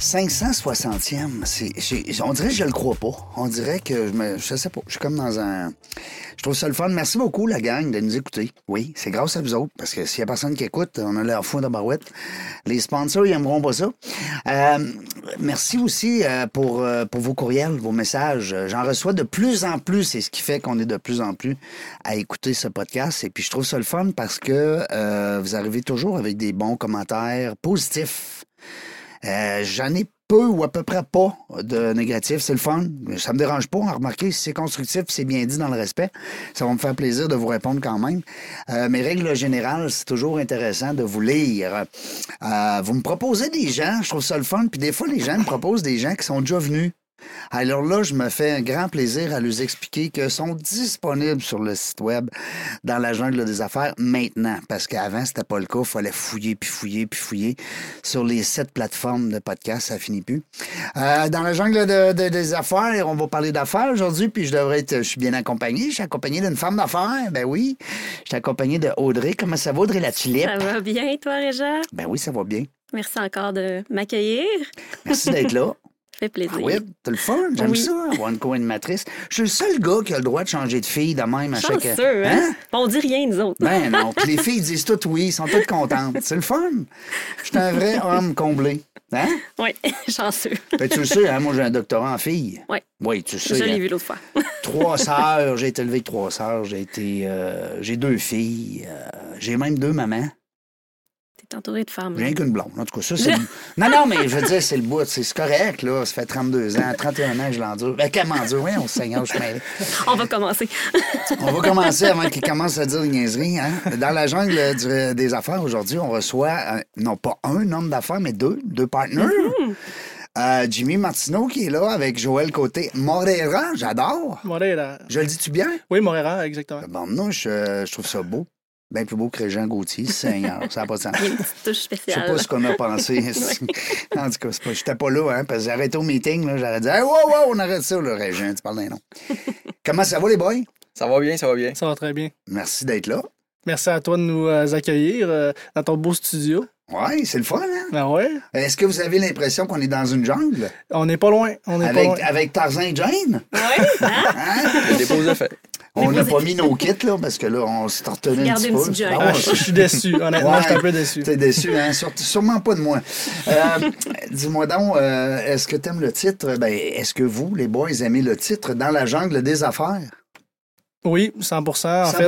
560e, c'est, on dirait que je le crois pas. On dirait que je me, je sais pas, je suis comme dans un, je trouve ça le fun. Merci beaucoup la gang de nous écouter. Oui, c'est grâce à vous autres parce que s'il y a personne qui écoute, on a l'air fou de barouette. Les sponsors, ils aimeront pas ça. Euh, merci aussi euh, pour, euh, pour vos courriels, vos messages. J'en reçois de plus en plus, c'est ce qui fait qu'on est de plus en plus à écouter ce podcast. Et puis je trouve ça le fun parce que euh, vous arrivez toujours avec des bons commentaires positifs. Euh, J'en ai peu ou à peu près pas de négatifs. C'est le fun. Ça me dérange pas. Remarquez, si c'est constructif, c'est bien dit dans le respect. Ça va me faire plaisir de vous répondre quand même. Euh, mais règle générale, c'est toujours intéressant de vous lire. Euh, vous me proposez des gens, je trouve ça le fun. Puis des fois, les gens me proposent des gens qui sont déjà venus. Alors là, je me fais un grand plaisir à leur expliquer que sont disponibles sur le site web dans la jungle des affaires maintenant. Parce qu'avant, c'était pas le cas. Il fallait fouiller, puis fouiller, puis fouiller. Sur les sept plateformes de podcast, ça finit plus. Euh, dans la jungle de- de- des affaires, on va parler d'affaires aujourd'hui, puis je devrais être, je suis bien accompagné. Je suis accompagné d'une femme d'affaires. Ben oui. Je suis accompagné de Audrey. Comment ça va, Audrey la tulipe? Ça va bien, toi, Réja? Ben oui, ça va bien. Merci encore de m'accueillir. Merci d'être là. Fait plaisir. Ah oui, t'as le fun, j'aime Oui. ça, avoir une co-animatrice. Je suis le seul gars qui a le droit de changer de fille de même à chaque... Chanceux, hein? On dit rien, nous autres. Ben non, puis les filles disent toutes oui, sont toutes contentes. C'est le fun. Je suis un vrai homme comblé. Hein? Oui, chanceux. Ben, tu le sais, hein, moi j'ai un doctorat en filles. Oui, Oui, tu le sais. je l'ai hein. vu l'autre fois. Trois sœurs, j'ai été élevé avec trois sœurs, j'ai été... euh, j'ai deux filles, euh, j'ai même deux mamans. T'es entouré de femmes. J'ai rien qu'une blonde. En tout cas, ça, c'est. le- non, non, mais je veux dire, c'est le bout. C'est correct, là. Ça fait 32 ans, 31 ans que je l'endure. Ben, comment dire? Oui, on se seigneur, je suis mêlé. On va commencer. On va commencer avant qu'il commence à dire des niaiseries. Hein? Dans la jungle du- des affaires, aujourd'hui, on reçoit euh, non pas un homme d'affaires, mais deux, deux partenaires. Euh, Jimmy Martineau qui est là avec Joël Côté. Morera, j'adore. Moreira. Je le dis-tu bien? Oui, Moreira, exactement. Bon, non, je, je trouve ça beau. Bien plus beau que Régent Gauthier, Seigneur. Ça n'a pas de sens. Il y a une petite touche Je sais pas ce qu'on a pensé. en tout cas, c'est pas- j'étais pas là, hein, parce que j'ai arrêté au meeting, là, j'aurais dit, hey, wow, wow, on arrête ça, le Régent, tu parles d'un nom. Comment ça va, les boys? Ça va bien, ça va bien. Ça va très bien. Merci d'être là. Merci à toi de nous euh, accueillir euh, dans ton beau studio. Ouais, c'est le fun, hein? Ben ouais? Est-ce que vous avez l'impression qu'on est dans une jungle? On n'est pas loin. On pas Avec, loin. avec Tarzan et Jane? Oui, hein? Hein? Dépôt est fait. On n'a pas mis nos kits, là, parce que là, on s'est retenu un Gardez petit une peu. Ah Ah, ouais, je, suis déçu. Honnêtement, Ouais. je suis un peu déçu. T'es déçu, hein? Sur- sûrement pas de moi. Euh, Dis-moi donc, euh, est-ce que t'aimes le titre? Ben, est-ce que vous, les boys, aimez le titre Dans la jungle des affaires? Oui, 100 En 100 fait,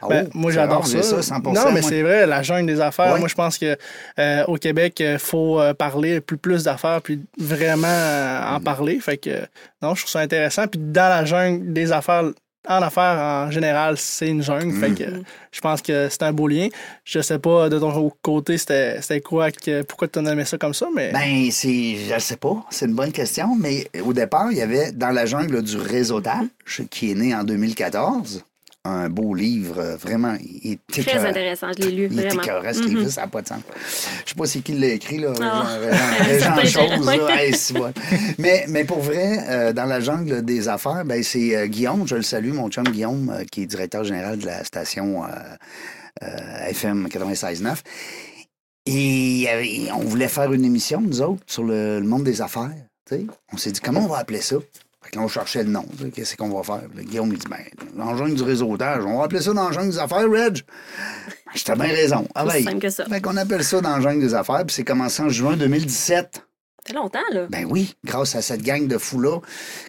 Ah Ben, oh, moi, c'est j'adore ça. 100 non, mais c'est vrai, la jungle des affaires. Ouais. Moi, je pense que euh, au Québec, il faut parler plus, plus d'affaires, puis vraiment euh, en Mm. parler. Fait que, non, je trouve ça intéressant. Puis dans la jungle des affaires, en affaires en général, c'est une jungle. Fait Mm. que je pense que c'est un beau lien. Je sais pas de ton côté, c'était quoi, que, pourquoi tu as nommé ça comme ça, mais. Ben, c'est, je ne sais pas, c'est une bonne question, mais au départ, il y avait Dans la jungle du réseautage, qui est né en 2014, un beau livre, euh, vraiment, il est Très écœurant. intéressant, je l'ai lu, Il est vraiment. écœurant, ce livre, ça n'a pas de sens. Je sais pas c'est qui l'a écrit, là, Chose. Hey, bon. mais, mais pour vrai, euh, dans la jungle des affaires, ben, c'est euh, Guillaume, je le salue, mon chum Guillaume, euh, qui est directeur général de la station FM 96.9. Et et on voulait faire une émission, nous autres, sur le, le monde des affaires. tu sais. On s'est dit, comment on va appeler ça? Là, on cherchait le nom. Qu'est-ce qu'on va faire? Là, Guillaume, il dit, ben, l'enjeu du réseautage. On va appeler ça dans le jungle des affaires, Reg. Ben, J'étais bien raison. Ah, ben, simple que ça. fait qu'on appelle ça dans le jungle des affaires, puis c'est commencé en juin 2017. Ça fait longtemps, là. Ben oui, grâce à cette gang de fous-là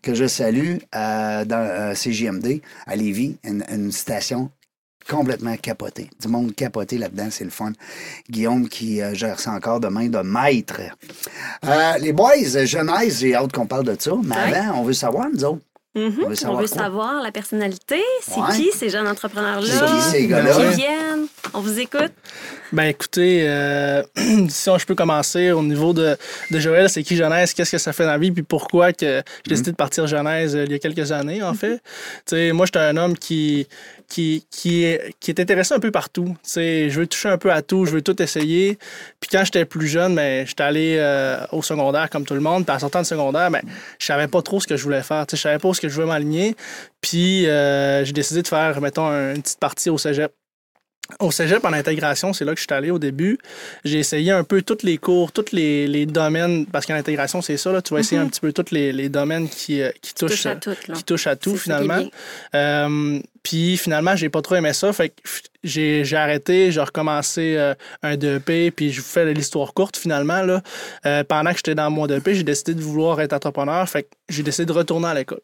que je salue euh, dans euh, CJMD à Lévis, une, une station complètement capotée. Du monde capoté là-dedans, c'est le fun. Guillaume qui euh, gère ça encore de main de maître. Euh, les boys, jeunesse, j'ai hâte qu'on parle de ça, mais Ouais. avant, on veut savoir, nous autres. Mhm. On veut savoir On veut quoi? savoir la personnalité. C'est Ouais. qui ces jeunes entrepreneurs-là? C'est qui ces D'où gars-là? ils viennent? On vous écoute. Ben écoutez, euh, si on- je peux commencer au niveau de, de Joël, c'est qui Genèse, qu'est-ce que ça fait dans la vie, puis pourquoi que j'ai décidé de partir Genèse euh, il y a quelques années, en fait. Tu sais, moi, j'étais un homme qui, qui, qui, est, qui est intéressé un peu partout. Je veux toucher un peu à tout, je veux tout essayer. Puis quand j'étais plus jeune, ben, j'étais allé euh, au secondaire comme tout le monde. Puis en sortant de secondaire, ben, je savais pas trop ce que je voulais faire. Je savais pas où ce que je voulais m'aligner. Puis euh, j'ai décidé de faire, mettons, une petite partie au cégep. Au cégep, en intégration, c'est là que je suis allé au début. J'ai essayé un peu tous les cours, tous les, les domaines, parce qu'en intégration, c'est ça, là, tu vas essayer un petit peu tous les, les domaines qui, euh, qui, touchent, Touche à tout, qui touchent à tout, finalement. Euh, puis finalement, j'ai pas trop aimé ça. Fait que j'ai arrêté, j'ai recommencé euh, un DEP, puis je vous fais l'histoire courte finalement. Là. Euh, pendant que j'étais dans mon DEP, j'ai décidé de vouloir être entrepreneur. Fait que j'ai décidé de retourner à l'école.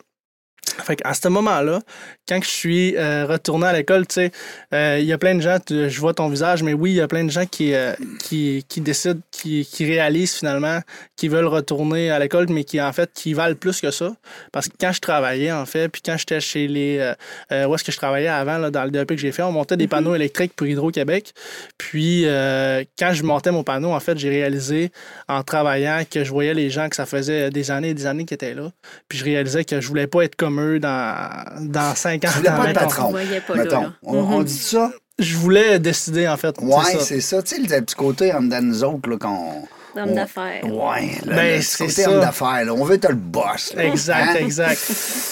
Fait qu'à ce moment-là, quand je suis euh, retourné à l'école, tu sais, euh, il y a plein de gens, tu- je vois ton visage, mais oui, il y a plein de gens qui, euh, qui, qui décident, qui, qui réalisent finalement, qui veulent retourner à l'école, mais qui en fait, qui valent plus que ça. Parce que quand je travaillais, en fait, puis quand j'étais chez les. euh, euh, où est-ce que je travaillais avant, là, dans le DEP que j'ai fait, on montait des panneaux électriques pour Hydro-Québec. Puis euh, quand je montais mon panneau, en fait, j'ai réalisé en travaillant que je voyais les gens que ça faisait des années et des années qui étaient là. Puis je réalisais que je voulais pas être comme eux dans, dans 5 ans. Tu voulais pas être 20 ans. patron. On pas là, Mettons. là. On, on dit ça? Je voulais décider, en fait. Ouais, c'est ça. Tu sais, le petit côté en dedans de nous autres, là, qu'on. Homme on- d'affaires. Ouais, Ben, c'est côté ça. homme d'affaires. On veut être le boss. là. Exact, Hein? exact.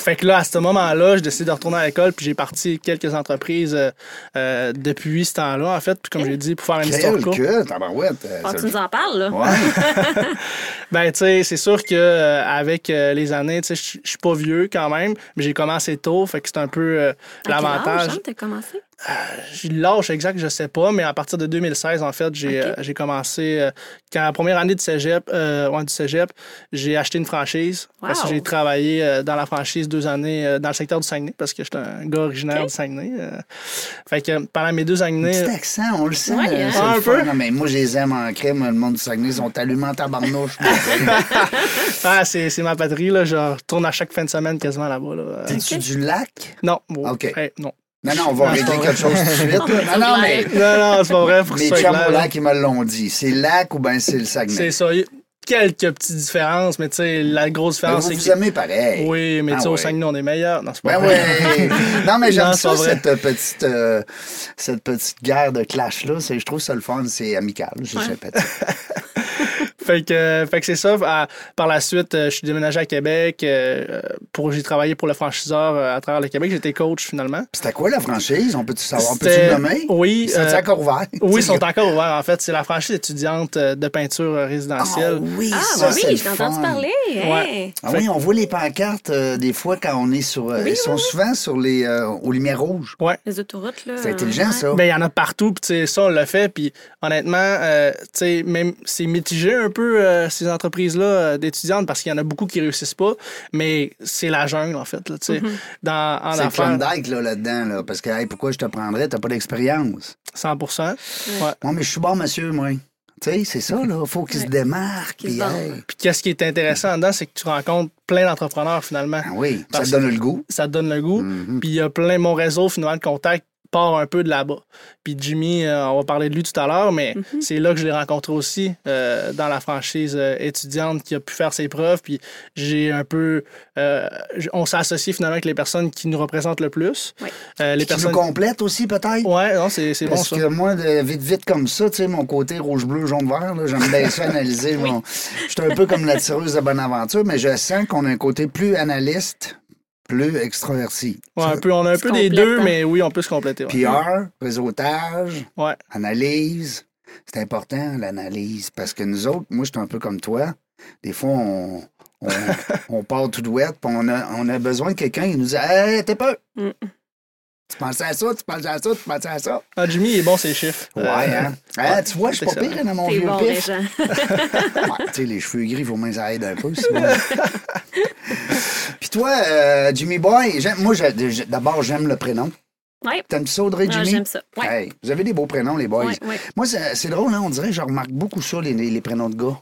Fait que là, à ce moment-là, j'ai décidé de retourner à l'école, puis j'ai parti quelques entreprises euh, euh, depuis ce temps-là, en fait. Puis comme j'ai dit, pour faire une histoire courte. que, euh, ça- tu nous en parles, là? Ouais. Ben, tu sais, c'est sûr que euh, avec euh, les années, tu sais, je je suis pas vieux quand même, mais j'ai commencé tôt, fait que c'est un peu euh, À quel âge, l'avantage. hein, t'as commencé? J'ai l'âge exact, je sais pas, mais à partir de 2016, en fait, j'ai euh, commencé. euh, quand la première année de cégep, euh, ouais, du cégep, j'ai acheté une franchise. Parce que j'ai travaillé euh, dans la franchise deux années euh, dans le secteur du Saguenay, parce que j'étais un gars originaire du Saguenay. euh. fait que pendant mes deux années. Petit accent, on le sent. Ouais, euh, hein? c'est Un le peu. Non, mais moi, je les aime en crème. Le monde du Saguenay ils sont allumés en tabarnouche. Ah, c'est c'est ma patrie, là. Je retourne à chaque fin de semaine quasiment là-bas. Là. Euh, T'es-tu du lac? Non, bon, Ok. hey, non. Non, non, on va Non, régler quelque chose tout de suite. là. Non, non, mais Non, non, c'est pas vrai. Pour que mes chums au lac, ils me l'ont dit. C'est lac ou bien c'est le Saguenay? C'est ça. Il y a quelques petites différences, mais tu sais, la grosse différence, vous c'est vous que. aimez pareil. Oui, mais Ah tu sais, au ouais. Saguenay, on est meilleur. Non, c'est pas Ben vrai. Non, mais j'aime ça, vrai. cette petite, euh, cette petite guerre de clash-là. C'est- Je trouve ça le fun, c'est amical. Je sais pas. Fait que, fait que c'est ça. À- par la suite, euh, je suis déménagé à Québec. euh, pour, j'ai travaillé pour le franchiseur euh, à travers le Québec. J'étais coach finalement. C'était quoi la franchise? On peut-tu savoir? On peut-tu C'était- le nommer? Oui. Ils sont euh, encore ouverts? oui, ils sont encore ouverts en fait. C'est la franchise étudiante euh, de peinture euh, Ah résidentielle. oui, Ah, ça, c'est oui, j'ai entendu fun. parler. hein. Ouais. Ah oui, on voit les pancartes euh, des fois quand on est sur. euh, Oui, ils sont souvent sur les euh, aux lumières rouges. Ouais. Les autoroutes, là. C'est intelligent, ouais. ça. Ben, il y en a partout, puis ça, on l'a fait, puis honnêtement, euh, tu sais, même, c'est mitigé un peu, euh, ces entreprises-là euh, d'étudiantes, parce qu'il y en a beaucoup qui réussissent pas, mais c'est la jungle, en fait, là, tu sais, dans, en C'est Klondike là, là-dedans, là, parce que hey, pourquoi je te prendrais? T'as pas d'expérience. 100 Ouais. Moi, mais je suis bon, monsieur, moi. Tu sais, c'est ça, là. Faut qu'il se Ouais. démarque. Qu'il se puis, hey. Qu'est-ce qui est intéressant dedans, c'est que tu rencontres plein d'entrepreneurs, finalement. Ah oui, ça te donne le goût. Ça te donne le goût. Mhm. Puis il y a plein, mon réseau, finalement, de contact part un peu de là-bas. Puis Jimmy, euh, on va parler de lui tout à l'heure, mais Mhm. c'est là que je l'ai rencontré aussi, euh, dans la franchise euh, étudiante qui a pu faire ses preuves. Puis j'ai un peu. euh, on s'est associé finalement avec les personnes qui nous représentent le plus. Oui. Euh, les Qui personnes. nous complète aussi, peut-être? Ouais, non, c'est c'est bon Parce ça. que moi, de, vite, vite comme ça, tu sais, mon côté rouge, bleu, jaune, vert, là, j'aime bien ça analyser. Je suis un peu comme la tireuse de Bonaventure, mais je sens qu'on a un côté plus analyste, plus extraverti. Ouais, un peu, on a un peu des deux, hein. mais oui, on peut se compléter. ouais. PR, réseautage, Ouais. analyse. C'est important, l'analyse, parce que nous autres, moi, je suis un peu comme toi. Des fois, on, on, on part tout douette, puis on a, on a besoin de quelqu'un qui nous dit Hey, t'es pas. Mm. Tu pensais à ça, tu pensais à ça, tu pensais à ça? Ah, Jimmy, il est bon, ses chiffres. Ouais, Euh, hein? Ah, tu vois, je suis pas pire dans mon T'es vieux bon, pif. Ouais, tu sais, les cheveux gris, faut moins ça aide un peu. sinon. Puis toi, euh, Jimmy Boy, moi, d'abord, j'aime le prénom. Ouais. T'aimes ça, Audrey, Ah, Jimmy? J'aime ça. Ouais. Hey, vous avez des beaux prénoms, les boys. Ouais, ouais. Moi, c'est drôle, hein, on dirait que je remarque beaucoup ça, les prénoms de gars.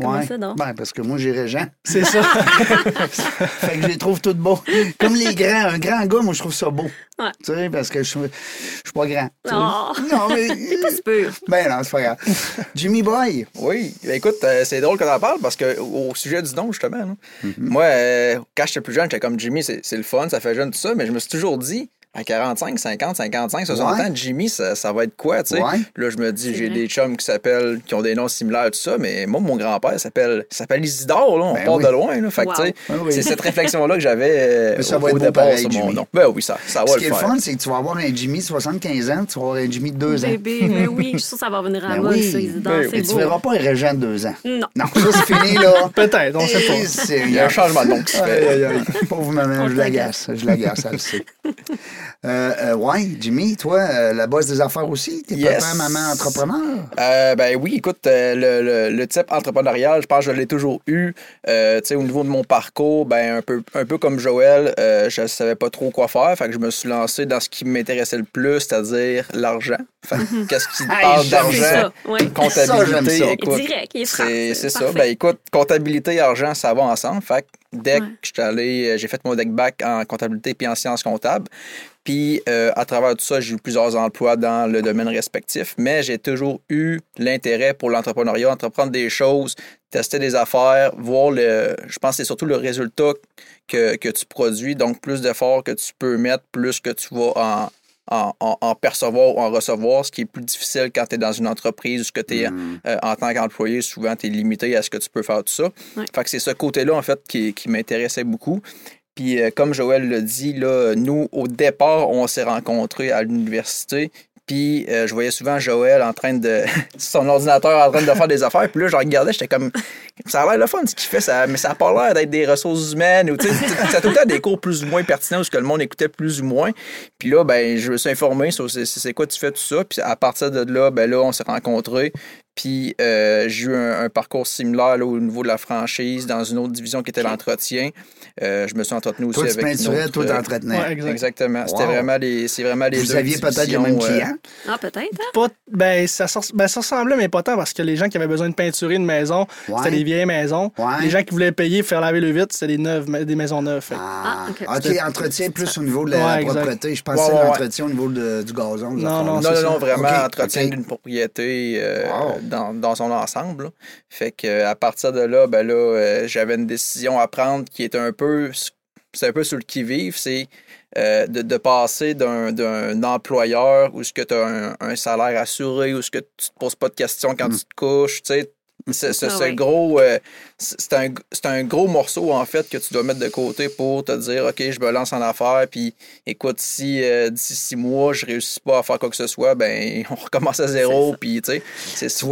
Comment Ouais. ça, donc? Ben, parce que moi, j'ai Régent. C'est ça. fait que je les trouve toutes beaux. Comme les grands. Un grand gars, moi, je trouve ça beau. Ouais. Tu sais, parce que je suis je suis pas grand. sais. Oh. Non, mais. Pas si peu. Ben non, c'est pas grave. Jimmy Boy. Oui, ben écoute, euh, c'est drôle que t'en parles parce que au sujet du nom, justement, Mm-hmm. moi, euh, quand j'étais plus jeune, j'étais comme Jimmy, c'est c'est le fun, ça fait jeune, tout ça, mais je me suis toujours dit, à 45, 50, 55, 60 Ouais. ans, Jimmy, ça, ça va être quoi, tu sais? Ouais. Là, je me dis, j'ai des chums qui s'appellent, qui ont des noms similaires, tout ça, mais moi, mon grand-père s'appelle s'appelle Isidore, là, on Ben part oui. de loin, là. Fait que, Wow. tu sais, oui. c'est cette réflexion-là que j'avais euh, Mais ça au, va être au beau départ pareil, sur mon Jimmy. nom. Ben oui, ça, ça va Ce le qui est le faire. fun, c'est que tu vas avoir un Jimmy de 75 ans, tu vas avoir un Jimmy de 2 ans. Bébé, mais oui, je suis sûre que ça va venir à Ben moi, oui. ça, Isidore. Ben c'est Et tu beau. verras pas un Régent de 2 ans. Non. Non, ça, c'est fini, là. Peut-être, on sait pas. Il y a un changement de nom qui se fait. Pauvre maman, je l'agace. Je l'agace, elle le sait. Euh, euh, ouais, Jimmy, toi, euh, la bosse des affaires aussi? T'es Yes. papa, maman, entrepreneur? Euh, ben oui, écoute, le, le- le type entrepreneurial, je pense que je l'ai toujours eu. Tu sais, au niveau de mon parcours, ben un peu, un peu comme Joël, je savais pas trop quoi faire. Fait que je me suis lancé dans ce qui m'intéressait le plus, c'est-à-dire l'argent. Qu'est-ce qui Hey, parle d'argent? Comptabilité, ça. écoute. Direct, C'est c'est ça. Ben écoute, comptabilité et argent, ça va ensemble. Fait que Ouais. j'étais allé, euh, j'ai fait mon deck back en comptabilité puis en sciences comptables. Puis euh, à travers tout ça, j'ai eu plusieurs emplois dans le domaine respectif, mais j'ai toujours eu l'intérêt pour l'entrepreneuriat, entreprendre des choses, tester des affaires, voir le. Je pense que c'est surtout le résultat que, que tu produis. Donc, plus d'efforts que tu peux mettre, plus que tu vas en, en, en- en percevoir ou en recevoir, ce qui est plus difficile quand tu es dans une entreprise ou que tu es Mm. euh, en tant qu'employé, souvent, tu es limité à ce que tu peux faire tout ça. Ouais. Fait que c'est ce côté-là, en fait, qui, qui m'intéressait beaucoup. Puis, euh, comme Joël l'a dit, là, nous, au départ, on s'est rencontrés à l'université. Puis, euh, je voyais souvent Joël en train de. son ordinateur en train de faire des affaires. Puis là, je regardais, j'étais comme. Ça a l'air le fun ce qu'il fait, mais ça n'a pas l'air d'être des ressources humaines. Ou, ça a tout des cours plus ou moins pertinents où ce que le monde écoutait plus ou moins. Puis là, ben, je me suis informé sur c'est quoi tu fais tout ça. Puis à partir de là, ben là, on s'est rencontrés. Puis euh, j'ai eu un, un parcours similaire là, au niveau de la franchise dans une autre division qui était l'entretien. Euh, je me suis entretenu aussi Toi, tu avec une peinturais, autre, toi, euh, t'entretenais. Ouais, exact. Exactement. C'était Wow. vraiment les, c'est vraiment les Vous deux aviez peut-être les mêmes euh, clients? Ah, peut-être, hein? Pas, ben, ça, ben, ça ressemblait, mais pas tant, parce que les gens qui avaient besoin de peinturer une maison, Ouais. c'était des vieilles maisons. Ouais. Les gens qui voulaient payer faire laver le vite, c'était des, neuves, des maisons neuves. Ah, Ah, ok. OK, entretien plus au niveau de la propreté. Je pensais Ouais, à l'entretien au niveau de- du gazon. Non, non, Non, non, vraiment entretien d'une propriété euh, Wow. Dans, dans son ensemble. là. Fait que à partir de là, ben là, euh, j'avais une décision à prendre qui est un peu, c'est un peu sur le qui-vive, c'est euh, de, de passer d'un, employeur où ce que tu as un, un salaire assuré, où ce que tu te poses pas de questions quand Mm. tu te couches, tu sais. Ah oui. gros, euh, c'est un, c'est un gros morceau en fait que tu dois mettre de côté pour te dire ok je me lance en affaires puis écoute si euh, d'ici six mois je réussis pas à faire quoi que ce soit ben on recommence à zéro ça. puis tu sais c'est ça.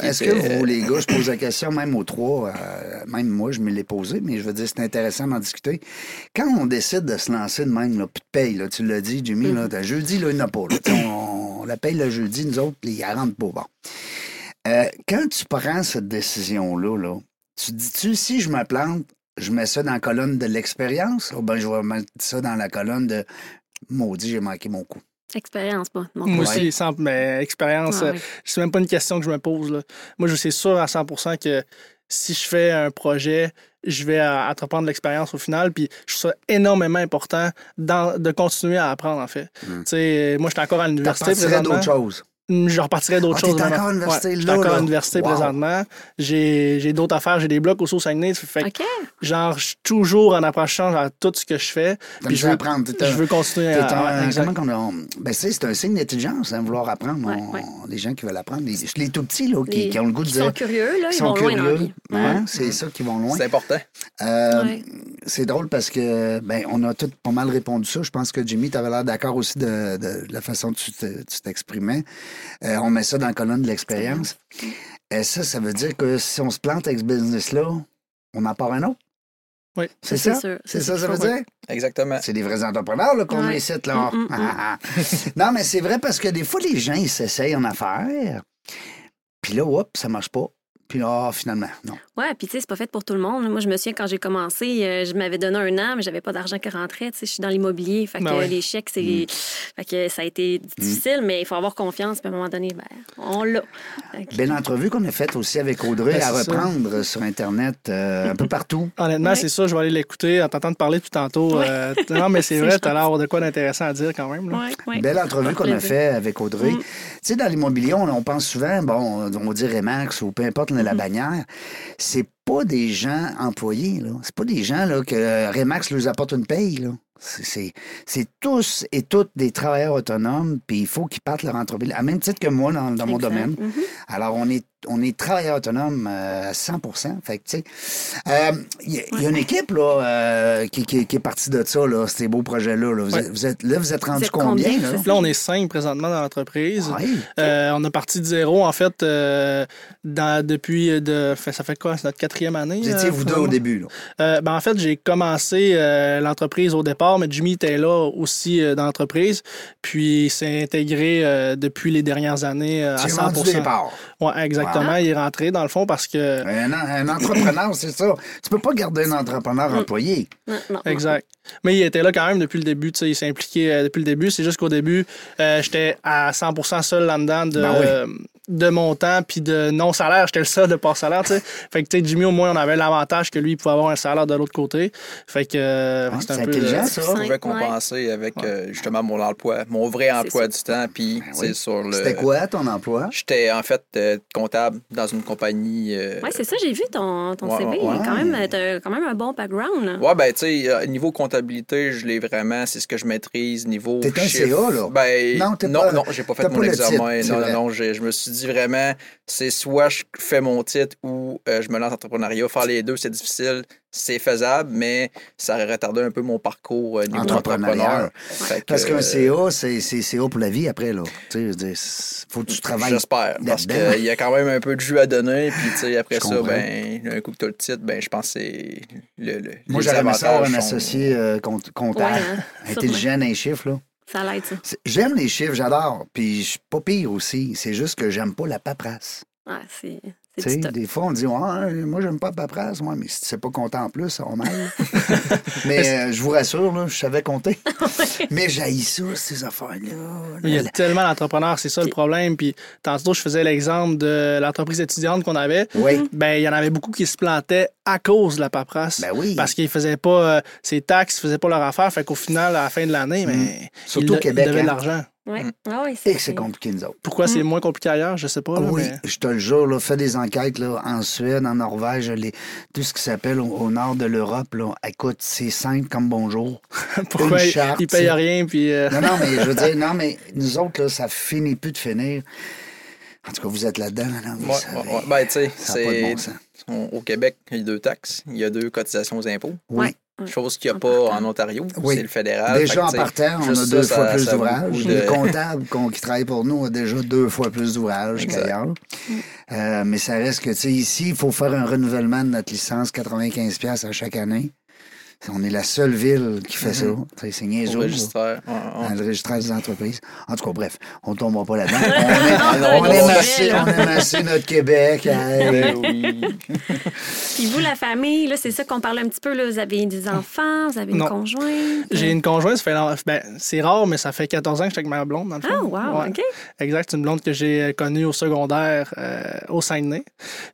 qui Est-ce que vous, les gars, je pose la question même aux trois, euh, même moi, je me l'ai posé, mais je veux dire, c'est intéressant d'en discuter. Quand on décide de se lancer de même, là, plus de paye, là, tu l'as dit, Jimmy, là, t'as- jeudi, là, il n'y en a pas. là. Tu sais, on, on la paye le jeudi, nous autres, les 40 pas. Bon. Euh, quand tu prends cette décision-là, là, tu dis-tu, si je me plante, je mets ça dans la colonne de l'expérience ou ben je vais mettre ça dans la colonne de maudit, j'ai manqué mon coup? Expérience, pas. Mon Moi aussi, sans, mais expérience, Ah, euh, oui. c'est même pas une question que je me pose. Là. Moi, je suis sûr à 100% que si je fais un projet, je vais entreprendre l'expérience au final. Puis je trouve ça énormément important dans- de continuer à apprendre, en fait. Mm. Tu sais, moi, je suis encore à Tu l'université présentement. d'autres choses. Je repartirais d'autres Ah, t'es choses. encore maintenant. à l'université, Ouais, je suis là, encore là. à l'université Wow. présentement. J'ai j'ai d'autres affaires, j'ai des blocs aussi au Saguenay. Fait que, OK. genre, je suis toujours en approchant à tout ce que je fais. Puis je veux, apprendre. T'es un- je veux continuer T'es à. un- ouais, exact. comment qu'on a- Ben, c'est, c'est un signe d'intelligence, hein, vouloir apprendre. Ouais, On- ouais. Les gens qui veulent apprendre. Les, les tout petits, là, qui, Les- qui ont le goût de Qui sont curieux, là, ils sont vont loin dans curieux. vie. Hein, C'est ça qui vont loin. c'est important Euh, Ouais. C'est drôle parce que ben, on a tous pas mal répondu ça. Je pense que Jimmy, tu avais l'air d'accord aussi de, de la façon dont tu t'exprimais. Euh, on met ça dans la colonne de l'expérience. Et ça, ça veut dire que si on se plante avec ce business-là, on en part un autre. Oui. C'est Ça, c'est Ça, ça, veut dire? exactement C'est des vrais entrepreneurs qu'on Ouais. ici, là. Mm, mm, Ah, ah, ah. non, mais c'est vrai parce que des fois, les gens, ils s'essayent en affaires. Puis là, hop, ça marche pas. Puis là, finalement, non. Ouais, puis tu sais, c'est pas fait pour tout le monde. Moi, je me souviens quand j'ai commencé, euh, je m'avais donné un an, mais j'avais pas d'argent qui rentrait. Tu sais, je suis dans l'immobilier. Fait que Ben oui. les chèques, c'est. Mm. Fait que ça a été difficile, mais il faut avoir confiance. Puis à un moment donné, ben, on l'a. Que- Belle entrevue qu'on a faite aussi avec Audrey Ben, à ça. reprendre sur Internet euh, un peu partout. Honnêtement, Ouais. c'est ça, je vais aller l'écouter en t'entendant te parler depuis tantôt. Ouais. Euh, non, mais c'est vrai, gentil. t'as l'air d'avoir de quoi d'intéressant à dire quand même. là. Ouais, ouais. Belle entrevue qu'on a plaisir. fait avec Audrey. Mm. Tu sais, dans l'immobilier, on, on pense souvent, bon, on dit Remax ou peu importe la bannière, c'est pas des gens employés, là. C'est pas des gens là, que Remax leur apporte une paye, là. C'est- C'est c'est tous et toutes des travailleurs autonomes, puis il faut qu'ils partent leur entreprise, à même titre que moi dans, dans mon domaine. Mhm. Alors, on est, on est travailleurs autonomes euh, à 100 Fait que, tu sais, euh, il y, a- il y a une équipe, là, euh, qui, qui- qui est partie de ça, là, ces beaux projets-là. Là. Vous, Ouais. êtes, vous êtes- là, vous êtes rendu êtes combien, combien, là? Là, on est cinq présentement dans l'entreprise. Ouais. Euh, on a parti de zéro, en fait, euh, dans, depuis. De, fait- ça fait quoi? C'est notre quatrième année? Vous étiez euh, vous deux au début, là. Euh, ben, en fait, j'ai commencé euh, l'entreprise au départ, mais Jimmy était là aussi euh, dans l'entreprise. Puis il s'est intégré euh, depuis les dernières années euh, à Tu es 100 vendu des parts. Ouais, exactement. Voilà. Il est rentré dans le fond parce que. Un, un entrepreneur, c'est ça. Tu peux pas garder un entrepreneur Mm. employé. Non, non, non. Exact. Mais il était là quand même depuis le début. tu sais, Il s'est impliqué euh, depuis le début. C'est juste qu'au début, euh, j'étais à 100% seul là-dedans de, Ben oui. De mon temps puis de non-salaire. J'étais le seul de pas salaire. tu sais. Fait que tu sais, Jimmy, au moins, on avait l'avantage que lui, il pouvait avoir un salaire de l'autre côté. Fait que euh, c'est c'est un peu. intelligent, euh, ça. Je pouvais compenser avec euh, justement mon emploi, mon vrai emploi du temps. Puis, tu sais, Ben oui. sur le. C'était quoi ton emploi? J'étais en fait euh, comptable dans une compagnie. euh, Ouais, c'est ça, j'ai vu ton, ton Ouais, CV. ouais. Quand même, t'as quand même un bon background. là. Ouais, ben, tu sais, niveau comptabilité, je l'ai vraiment, c'est ce que je maîtrise. Niveau. T'es un CA, là? Ben, Non, non, pas- non, j'ai pas fait mon pas examen. titre, non, non, je me suis dit vraiment, c'est soit je fais mon titre ou euh, je me lance en entrepreneuriat. Faire les deux, c'est difficile, c'est faisable, mais ça aurait retardé un peu mon parcours euh, niveau entrepreneur. Que, Parce qu'un euh, CA, c'est c'est CA pour la vie après, là. Tu sais, je veux dire, c'est- faut que tu travailles. J'espère. Parce qu'il y a quand même un peu de jus à donner. Puis, tu sais, après ça, ben, un coup que tu as le titre, ben, je pense que c'est le, le. Moi, j'aurais aimé ça avoir un associé euh, compte- comptable, Ouais, hein, intelligent dans les chiffres, là. Ça l'aide, ça. J'aime les chiffres, j'adore. Puis je suis pas pire aussi. C'est juste que j'aime pas la paperasse. Ouais, c'est Des fois, on dit, ouais, moi, j'aime pas la paperasse. Ouais, mais si tu sais pas compter en plus, ça va mal. mais euh, je vous rassure, là, je savais compter. mais j'haïs ça, ces affaires-là. Il y a tellement d'entrepreneurs, c'est ça le problème. Puis tantôt, je faisais l'exemple de l'entreprise étudiante qu'on avait. Oui. Ben, il y en avait beaucoup qui se plantaient à cause de la paperasse. Ben oui. Parce qu'ils faisaient pas euh, ces taxes, ils faisaient pas leur affaire. Fait qu'au final, à la fin de l'année, ben, Mm. Surtout ils, au Québec, ils devaient hein. de l'argent. Ouais. Mm. Ah oui, Et que c'est compliqué, nous autres. Pourquoi c'est moins compliqué ailleurs, je sais pas. là, oui, mais- je te le jure, là, fais des enquêtes là, en Suède, en Norvège, les- tout ce qui s'appelle au, au nord de l'Europe. là. Écoute, c'est simple comme bonjour. Pourquoi ils- ils payent rien, puis... euh, Non, non, mais je veux dire, non, mais nous autres, là, ça finit plus de finir. En tout cas, vous êtes là-dedans, là, vous Ouais, savez. ouais, ouais. Ben, tu sais, c'est. bon Au Québec, il y a deux taxes. Il y a deux cotisations aux impôts. Oui. Chose qu'il n'y a En pas partant. en Ontario. Oui. C'est le fédéral. Déjà, en partant, on a deux ça, fois ça- plus d'ouvrages. Les comptables qui travaillent pour nous ont déjà deux fois plus d'ouvrages qu'ailleurs. Euh, mais ça reste que, tu sais, ici, il faut faire un renouvellement de notre licence, 95$ piastres à chaque année. On est la seule ville qui fait ça. Sais, C'est au niaiseux. là. registraire. Ouais, ouais. dans le registraire des entreprises. En tout cas, bref, on ne tombera pas là-dedans. On, aime assez, on aime assez notre Québec. hey. Ben oui. Puis vous, la famille, là, c'est ça qu'on parlait un petit peu. Là, vous avez des enfants, vous avez une Non. conjointe. J'ai une conjointe, ça fait ben, c'est rare, mais ça fait 14 ans que je suis avec ma blonde, dans le fond. Ah, wow, Ouais. OK. Exact, c'est une blonde que j'ai euh, connue au secondaire euh, au Saguenay.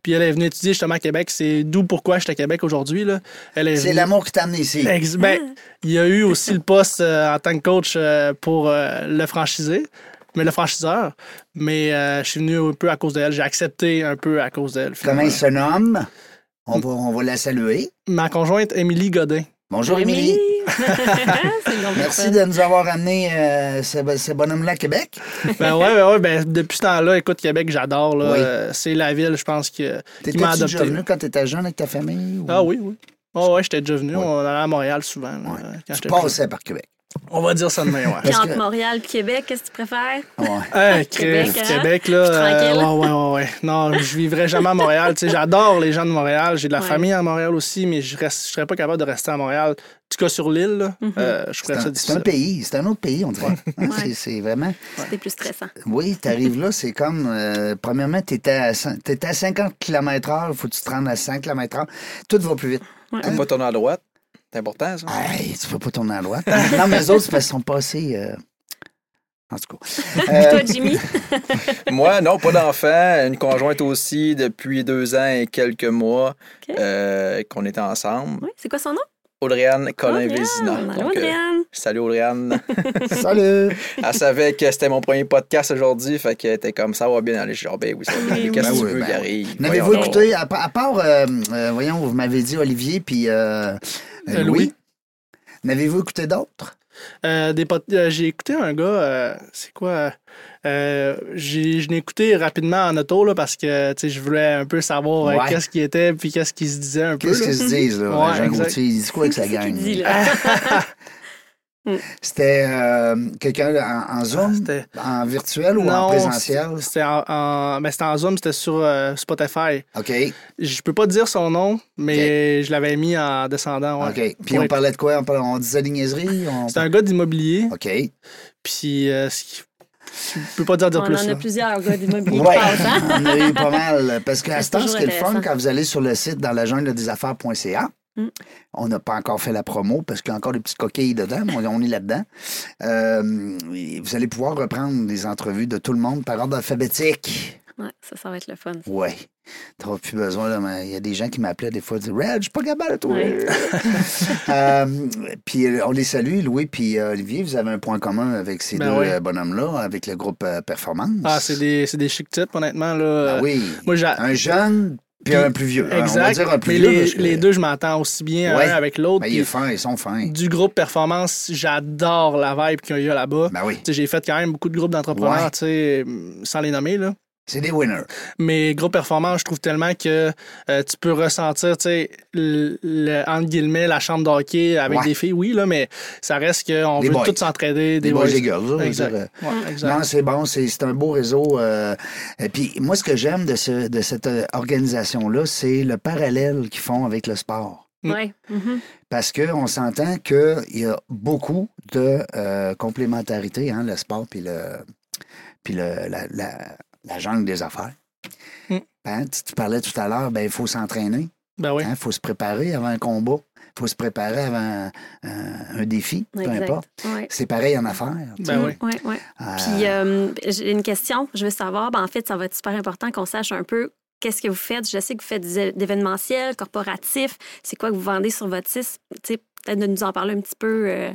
Puis elle est venue étudier justement à Québec. C'est d'où pourquoi je suis à Québec aujourd'hui. C'est l'amour qui t'a amené ici. Ex- ben, Ah. il y a eu aussi le poste euh, en tant que coach euh, pour euh, le franchisé, mais le franchiseur. Mais euh, je suis venu un peu à cause d'elle. J'ai accepté un peu à cause d'elle. Comment il se nomme? On va, on va la saluer. Ma conjointe, Émilie Godin. Bonjour, Émilie. Merci de nous avoir amené euh, ce, ce bonhomme-là à Québec. Ben ouais, ben ouais, ben depuis ce temps-là, écoute, Québec, j'adore. là. Oui. C'est la ville, je pense, que, qui m'a T'étais-tu adopté. venu quand t'étais jeune avec ta famille? ou- Ah oui, oui. Oh, ouais, j'étais déjà venu. On allait à Montréal souvent. là, Ouais. quand Tu passais par Québec. On va dire ça demain, ouais. Puis entre que- Montréal et Québec, qu'est-ce que tu préfères? Ouais. Hey, Québec, Québec, hein? Québec, là. Euh, ouais, ouais, ouais, ouais. Non, je vivrais jamais à Montréal. Tu sais, j'adore les gens de Montréal. J'ai de la Ouais. famille à Montréal aussi, mais je reste, je serais pas capable de rester à Montréal. En tout cas, sur l'île, là, euh, je C'est ferais ça un, c'est difficile. un pays, c'est un autre pays, on dirait. Hein, Ouais. c'est- vraiment. C'était plus stressant. Oui, tu arrives là, c'est comme. euh, premièrement, tu étais, t'étais à 50 km/h, il faut que tu te rendes à 5 km/h. Tout va plus vite. Ouais. Faut pas tourner à droite? C'est important, ça. Hey, tu peux pas tourner à droite. non, mais les autres, qu'ils sont passés. euh, En tout cas. Euh, Toi, Jimmy? Moi, non, pas d'enfant. Une conjointe aussi depuis deux ans et quelques mois euh, qu'on était ensemble. Oui, c'est quoi son nom? Audriane Colin Adrienne. Vézina. Allô, Donc, euh, salut Audriane. Salut! Elle savait que c'était mon premier podcast aujourd'hui, fait qu'elle était comme ça, va bien aller. Je dis, ben oui, ça va bien aller. Oui, Qu'est-ce que oui. tu Ben veux ben arrive? N'avez-vous écouté, à, pa- à part, euh, euh, voyons, vous m'avez dit Olivier puis euh, Louis. Louis. N'avez-vous écouté d'autres? Euh, des euh, j'ai écouté un gars, euh, c'est quoi? Euh, j'ai, je l'ai écouté rapidement en auto là, parce que tu sais, je voulais un peu savoir euh, qu'est-ce qu'il était puis qu'est-ce qu'il se disait un peu. Qu'est-ce qu'ils se disent, là? Ouais, Jean. Gauthier, il dit quoi avec sa gang? là. C'était euh, quelqu'un en, en Zoom, C'était- en virtuel ou en Non, présentiel? C'était en, en- ben, c'était en Zoom, c'était sur euh, Spotify. OK, Je peux pas dire son nom, mais je l'avais mis en descendant. Ouais. OK. Puis Pour on être- parlait de quoi? On, parlait- on disait des niaiseries? On... C'est un gars d'immobilier, OK. puis euh, ce qui- je peux pas dire de On plus. en a plusieurs gars d'immobilier Ouais, hein? on a eu pas mal. Parce qu'à ce temps, ce qui est le fun, quand vous allez sur le site dans la jungle des affaires.ca, Mm. on n'a pas encore fait la promo parce qu'il y a encore des petites coquilles dedans, mais on, on est là-dedans. Euh, vous allez pouvoir reprendre des entrevues de tout le monde par ordre alphabétique. Ouais, ça, ça va être le fun. Ouais. Tu n'auras plus besoin. là, mais Il y a des gens qui m'appelaient des fois et disaient Red, je suis pas capable de trouver. Ouais. Euh, puis euh, on les salue, Louis puis euh, Olivier. Vous avez un point commun avec ces Ben deux oui. euh, bonhommes-là, avec le groupe euh, Performance. Ah, c'est des, c'est des chic types, honnêtement. Là. Ben oui. Moi, j'ai. Un jeune puis un plus vieux. Exact. On va dire un plus mais vieux. les, que- les deux, je m'entends aussi bien Ouais. un avec l'autre. Ben, il est puis fin, ils sont fins. Du groupe performance, j'adore la vibe qu'il y a là-bas. Ben oui. J'ai fait quand même beaucoup de groupes d'entrepreneurs, Ouais. tu sais, sans les nommer. Là. C'est des winners. Mais groupe performance, je trouve tellement que euh, tu peux ressentir, tu sais, le, le- entre guillemets, la chambre d'hockey avec Ouais. des filles, oui, là, mais ça reste qu'on veut boys. tous s'entraider. Des boys, des girls. là, je veux Exact. dire, euh, Ouais, exact. Non, c'est bon, c'est c'est un beau réseau. euh, et puis, moi, ce que j'aime de, ce, de cette organisation-là, c'est le parallèle qu'ils font avec le sport. Mm. Ouais. mhm. Parce qu'on s'entend qu'il y a beaucoup de euh, complémentarité, hein, le sport puis le puis le, la, la, la jungle des affaires. Mm. Hein, tu, tu parlais tout à l'heure, ben il faut s'entraîner. Ben oui. Il faut se préparer avant un combat. Il faut se préparer avant un, défi, peu importe. Ouais. C'est pareil en affaires. Ben oui. Ouais, ouais. Euh, Puis, euh, j'ai une question. Je veux savoir, ben, en fait, ça va être super important qu'on sache un peu qu'est-ce que vous faites. Je sais que vous faites des d'événementiel, corporatif. C'est quoi que vous vendez sur votre site? Peut-être de nous en parler un petit peu. euh,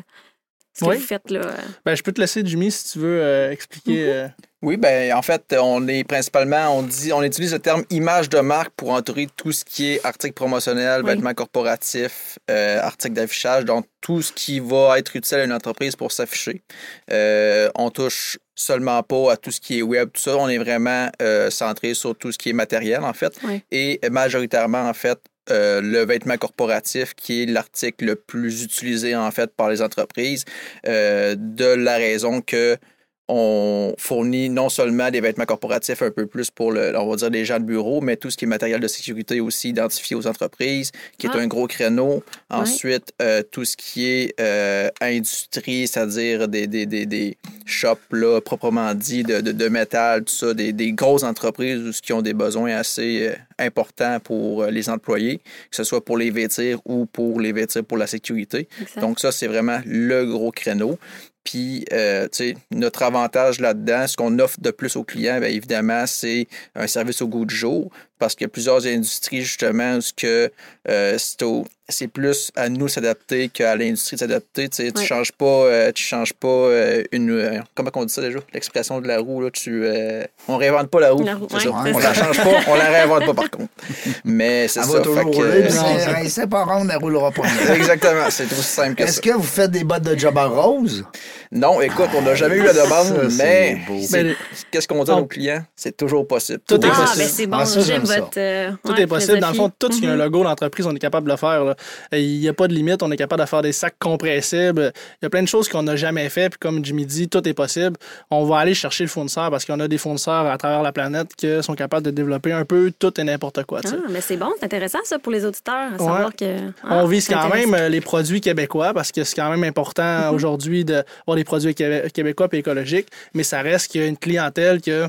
ce que Oui. vous faites, là. Ben, je peux te laisser, Jimmy, si tu veux euh, expliquer. euh, Oui, ben en fait, on est principalement, on dit, on utilise le terme image de marque pour entourer tout ce qui est articles promotionnels, Oui. vêtements corporatifs, euh, articles d'affichage, donc tout ce qui va être utile à une entreprise pour s'afficher. Euh, on touche seulement pas à tout ce qui est web, tout ça. On est vraiment euh, centré sur tout ce qui est matériel, en fait. Oui. Et majoritairement, en fait, euh, le vêtement corporatif, qui est l'article le plus utilisé, en fait, par les entreprises, euh, de la raison que on fournit non seulement des vêtements corporatifs un peu plus pour le, on va dire les gens de bureau, mais tout ce qui est matériel de sécurité aussi identifié aux entreprises, qui est Ah. un gros créneau. Ensuite, euh, tout ce qui est euh, industrie, c'est-à-dire des, des, des, des shops là, proprement dit de, de, de métal, tout ça, des, des grosses entreprises où- qui ont des besoins assez euh, importants pour les employés, que ce soit pour les vêtir ou pour les vêtir pour la sécurité. Exact. Donc ça, c'est vraiment le gros créneau. Puis, euh, tu sais, notre avantage là-dedans, ce qu'on offre de plus aux clients, bien évidemment, c'est un service au goût du jour, parce qu'il y a plusieurs industries, justement, où ce que, euh, c'est au- c'est plus à nous s'adapter qu'à l'industrie de s'adapter. Tu sais, Ouais. changes pas, euh, tu changes pas euh, une... euh, comment on dit ça déjà? L'expression de la roue, là, tu... euh, on réinvente pas la roue. La roue, c'est ouais, ça. c'est On ça. la change pas, on la réinvente pas, par contre. Mais c'est Elle ça. va fait toujours que- rouler, hey, c'est pas rond, elle roulera pas. Exactement, c'est aussi simple que Est-ce ça. que vous faites des bottes de job en rose? Non, écoute, on n'a jamais eu la demande, Ça, mais Mais- qu'est-ce qu'on dit à nos clients? C'est toujours possible. Tout est Ah, possible. ben c'est bon, Ah, ça, j'aime votre. euh, Tout ouais, est possible. Dans le fond, tout ce qui a un Mhm. logo d'entreprise, on est capable de le faire. là. Il n'y a pas de limite. On est capable de faire des sacs compressibles. Il y a plein de choses qu'on n'a jamais fait. Puis comme Jimmy dit, tout est possible. On va aller chercher le fournisseur parce qu'on a des fournisseurs à travers la planète qui sont capables de développer un peu tout et n'importe quoi. Ah, mais c'est bon, c'est intéressant ça pour les auditeurs, à savoir que. On Ah, vise quand même euh, les produits québécois parce que c'est quand même important aujourd'hui d'avoir des produits québé- québécois et écologiques, mais ça reste qu'il y a une clientèle que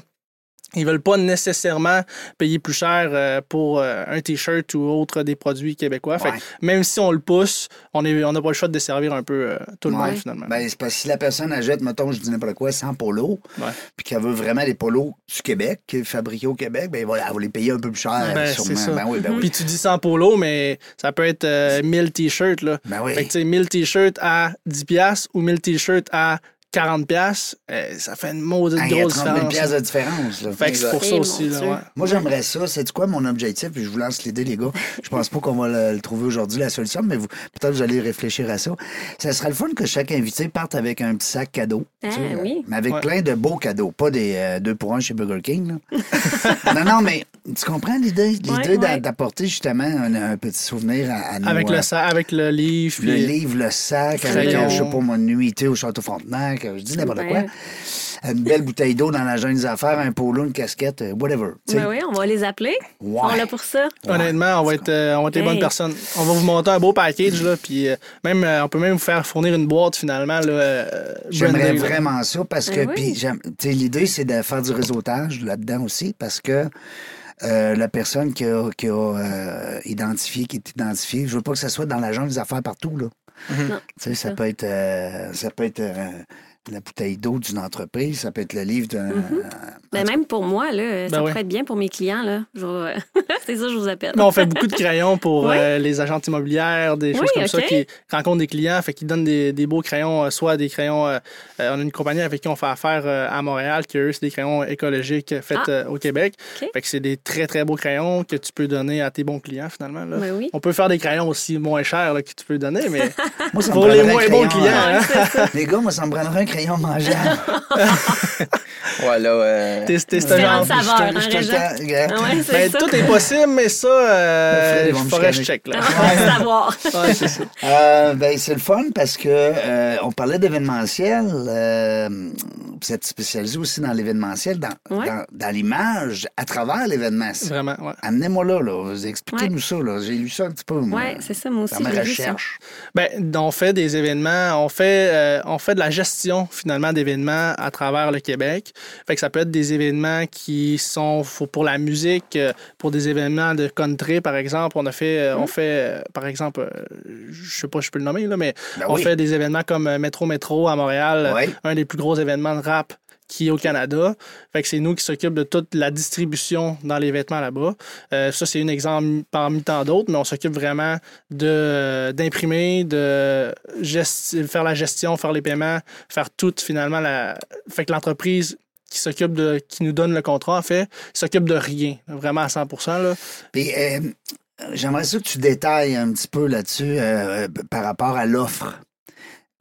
ils veulent pas nécessairement payer plus cher euh, pour euh, un t-shirt ou autre des produits québécois. Fait que Ouais. même si on le pousse, on n'a pas le choix de desservir un peu euh, tout le Ouais. monde finalement. Ben, c'est parce que si la personne achète, mettons, je dis n'importe quoi, 100 polos, Ouais. puis qu'elle veut vraiment des polos du Québec, fabriqués au Québec, ben voilà, elle va les payer un peu plus cher, Ben, sûrement. c'est ça. Ben oui, ben oui. Puis tu dis 100 polo, mais ça peut être euh, 1000 t-shirts. là. Ben oui. Fait que tu sais, 1000 t-shirts à 10$ piastres ou 1000 t-shirts à 40$, piastres, euh, ça fait une maudite Ah, il y a grosse 30 000 différence. piastres de différence. Là. Fait que c'est pour ça aussi. Là, Dieu. ouais. Moi, j'aimerais ça. C'est quoi mon objectif? Puis je vous lance l'idée, les gars. Je pense pas qu'on va le, le trouver aujourd'hui, la solution, mais vous, peut-être vous allez réfléchir à ça. Ça serait le fun que chaque invité parte avec un petit sac cadeau. Ah, tu sais, oui. euh, Mais avec Ouais. plein de beaux cadeaux. Pas des euh, deux pour un chez Burger King. là. non, non, mais tu comprends l'idée? L'idée Ouais, d'a- ouais. d'apporter justement un, un petit souvenir à, à nos, Avec, euh, le, sa- avec le livre. le puis- livre, le sac, Crayon. avec, euh, je sais pas, mon nuitée au Château Frontenac, euh, je dis n'importe quoi. Une belle bouteille d'eau dans la jungle des affaires, un polo, une casquette, euh, whatever. sais. Ben oui, on va les appeler. Ouais. On l'a pour ça. Honnêtement, on va être, euh, on va être les bonnes personnes. On va vous monter un beau package, là, puis euh, même, euh, on peut même vous faire fournir une boîte, finalement. Là, euh, J'aimerais vraiment ça parce que Ben oui. puis sais, l'idée c'est de faire du réseautage là-dedans aussi parce que euh, la personne qui a, qui a euh, identifié, qui est identifiée, je veux pas que ça soit dans l'agent des affaires partout là. Non, ça ça. peut être euh, ça peut être euh, la bouteille d'eau d'une entreprise, ça peut être le livre d'un. Ben, même pour moi, là, ça Ben pourrait être bien pour mes clients. Là. Je vais- c'est ça, je vous appelle. Mais on fait beaucoup de crayons pour euh, les agentes immobilières, des choses Oui, comme ça, qui rencontrent des clients, fait qu'ils donnent des, des beaux crayons, euh, soit des crayons. euh, euh, on a une compagnie avec qui on fait affaire euh, à Montréal, qui eux, c'est des crayons écologiques faits Ah. euh, au Québec. Fait que c'est des très, très beaux crayons que tu peux donner à tes bons clients, finalement. là. Ben oui. On peut faire des crayons aussi moins chers là, que tu peux donner, mais Moi, ça pour les moins bons clients. hein. hein. Les gars, moi, ça me prendrait un crayon mangeable. Voilà. euh, T'es- t'es ce Différentes genre. hein, Ah ouais, c'est Ben, ça. tout est possible, mais ça, euh, il faudrait que je chicaner. check. Là. Va savoir. Ouais, c'est ça. Euh, ben, c'est le fun parce que euh, on parlait d'événementiel. euh, vous êtes spécialisé aussi dans l'événementiel, dans, Ouais. dans, dans l'image, à travers l'événement. Vraiment, ouais. Amenez-moi là, là. Vous Expliquez-nous ça. Là. J'ai lu ça un petit peu. moi, Oui, c'est ça, moi aussi. Dans ma recherche. Ben, on fait des événements, on fait, euh, on fait de la gestion finalement d'événements à travers le Québec. Fait que ça peut être des événements qui sont pour la musique, euh, pour des événements de country par exemple. On a fait, euh, on fait euh, par exemple, je sais pas, je peux le nommer là, mais Ben on oui. fait des événements comme Métro Métro à Montréal, un des plus gros événements de rap qui est au Canada. Fait que c'est nous qui s'occupent de toute la distribution dans les vêtements là-bas. Euh, ça, c'est un exemple parmi tant d'autres, mais on s'occupe vraiment de d'imprimer, de faire la gestion, faire les paiements, faire tout finalement. La... Fait que l'entreprise qui s'occupe de, qui nous donne le contrat, en fait, s'occupe de rien, vraiment à 100 là. Puis, euh, j'aimerais ça que tu détailles un petit peu là-dessus euh, par rapport à l'offre.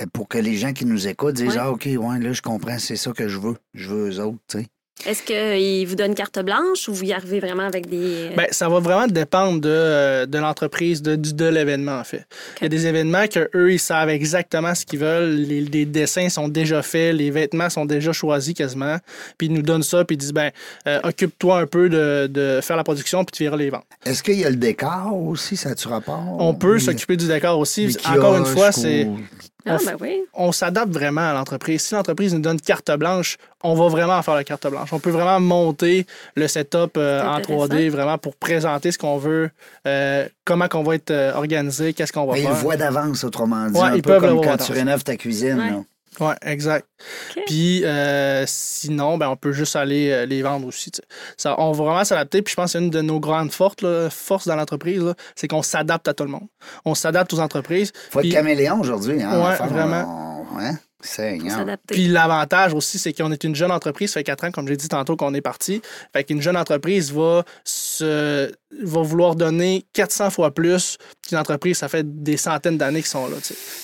Euh, Pour que les gens qui nous écoutent disent Ouais. Ah, OK, ouais, là, je comprends, c'est ça que je veux. Je veux eux autres, tu sais. Est-ce qu'ils vous donnent carte blanche ou vous y arrivez vraiment avec des. Ben, ça va vraiment dépendre de, euh, de l'entreprise, de, du- de l'événement, en fait. Il y a des événements que eux ils savent exactement ce qu'ils veulent. Les, les dessins sont déjà faits, les vêtements sont déjà choisis quasiment. Puis ils nous donnent ça, puis ils disent ben, euh, occupe-toi un peu de, de faire la production, puis tu verras les ventes. Est-ce qu'il y a le décor aussi, ça a-tu rapport? On peut s'occuper du décor aussi. Encore une fois, c'est. Ah, on- ben oui. on s'adapte vraiment à l'entreprise. Si l'entreprise nous donne carte blanche, on va vraiment faire la carte blanche. On peut vraiment monter le setup euh, en intéressant. 3D vraiment pour présenter ce qu'on veut, euh, comment qu'on va être euh, organisé, qu'est-ce qu'on va Mais ils faire. le voient d'avance, autrement dit. Ouais, un ils peu peuvent le comme voir quand tu rénoves ta cuisine. Ouais. Oui, exact. Puis euh, sinon, ben, on peut juste aller euh, les vendre aussi. Ça, on va vraiment s'adapter. Puis je pense que c'est une de nos grandes forces, là, forces dans l'entreprise, c'est qu'on s'adapte à tout le monde. On s'adapte aux entreprises. faut être caméléon aujourd'hui. Hein, Ouais, vraiment. on- hein? S'adapter. Puis l'avantage aussi, c'est qu'on est une jeune entreprise, ça fait quatre ans, comme j'ai dit tantôt, qu'on est parti. Fait qu'une jeune entreprise va, se, va vouloir donner 400 fois plus qu'une entreprise, ça fait des centaines d'années qu'ils sont là.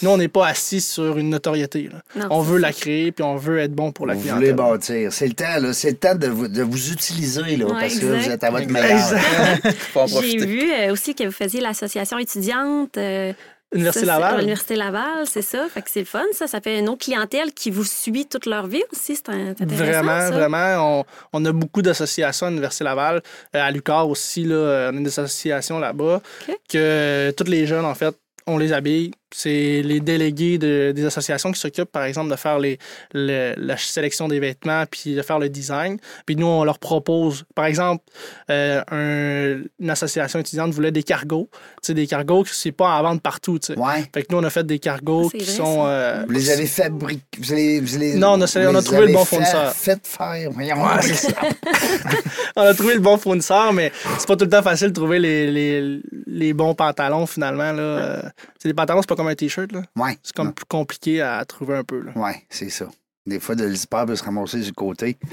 Nous, on n'est pas assis sur une notoriété. là. Non, on veut ça. la créer, puis on veut être bon pour la Vous voulez clientèle. bâtir. C'est le temps, là. C'est le temps de vous, de vous utiliser, là, Ouais, parce que vous êtes à votre meilleur. J'ai vu euh, aussi que vous faisiez l'association étudiante. euh, Université Laval. L'Université Laval, c'est ça. Fait que c'est le fun, ça. Ça fait une autre clientèle qui vous suit toute leur vie aussi. C'est intéressant. Vraiment, ça. vraiment. On, on a beaucoup d'associations à l'Université Laval. Euh, à Lucar aussi, là, on a des associations là-bas. Que tous les jeunes, en fait, on les habille. C'est les délégués de- des associations qui s'occupent, par exemple, de faire les, le- la sélection des vêtements puis de faire le design. Puis nous, on leur propose, par exemple, euh, un- une association étudiante voulait des cargos. Tu sais, des cargos, c'est pas à vendre partout. tu sais. Ouais. Fait que nous, on a fait des cargos C'est qui vrai, sont. euh, Vous les avez fabriqués. Vous les, vous les- Non, on a- vous on a trouvé le bon fournisseur. Faites faire. Voyons. Ouais, c'est ça. on a trouvé le bon fournisseur, mais c'est pas tout le temps facile de trouver les, les, les bons pantalons finalement. Là. Euh, c'est des pantalons, c'est pas comme un t-shirt. là. Ouais. C'est comme plus compliqué à trouver un peu. Là. Ouais, c'est ça. Des fois, de l'hyper peut se ramasser du côté.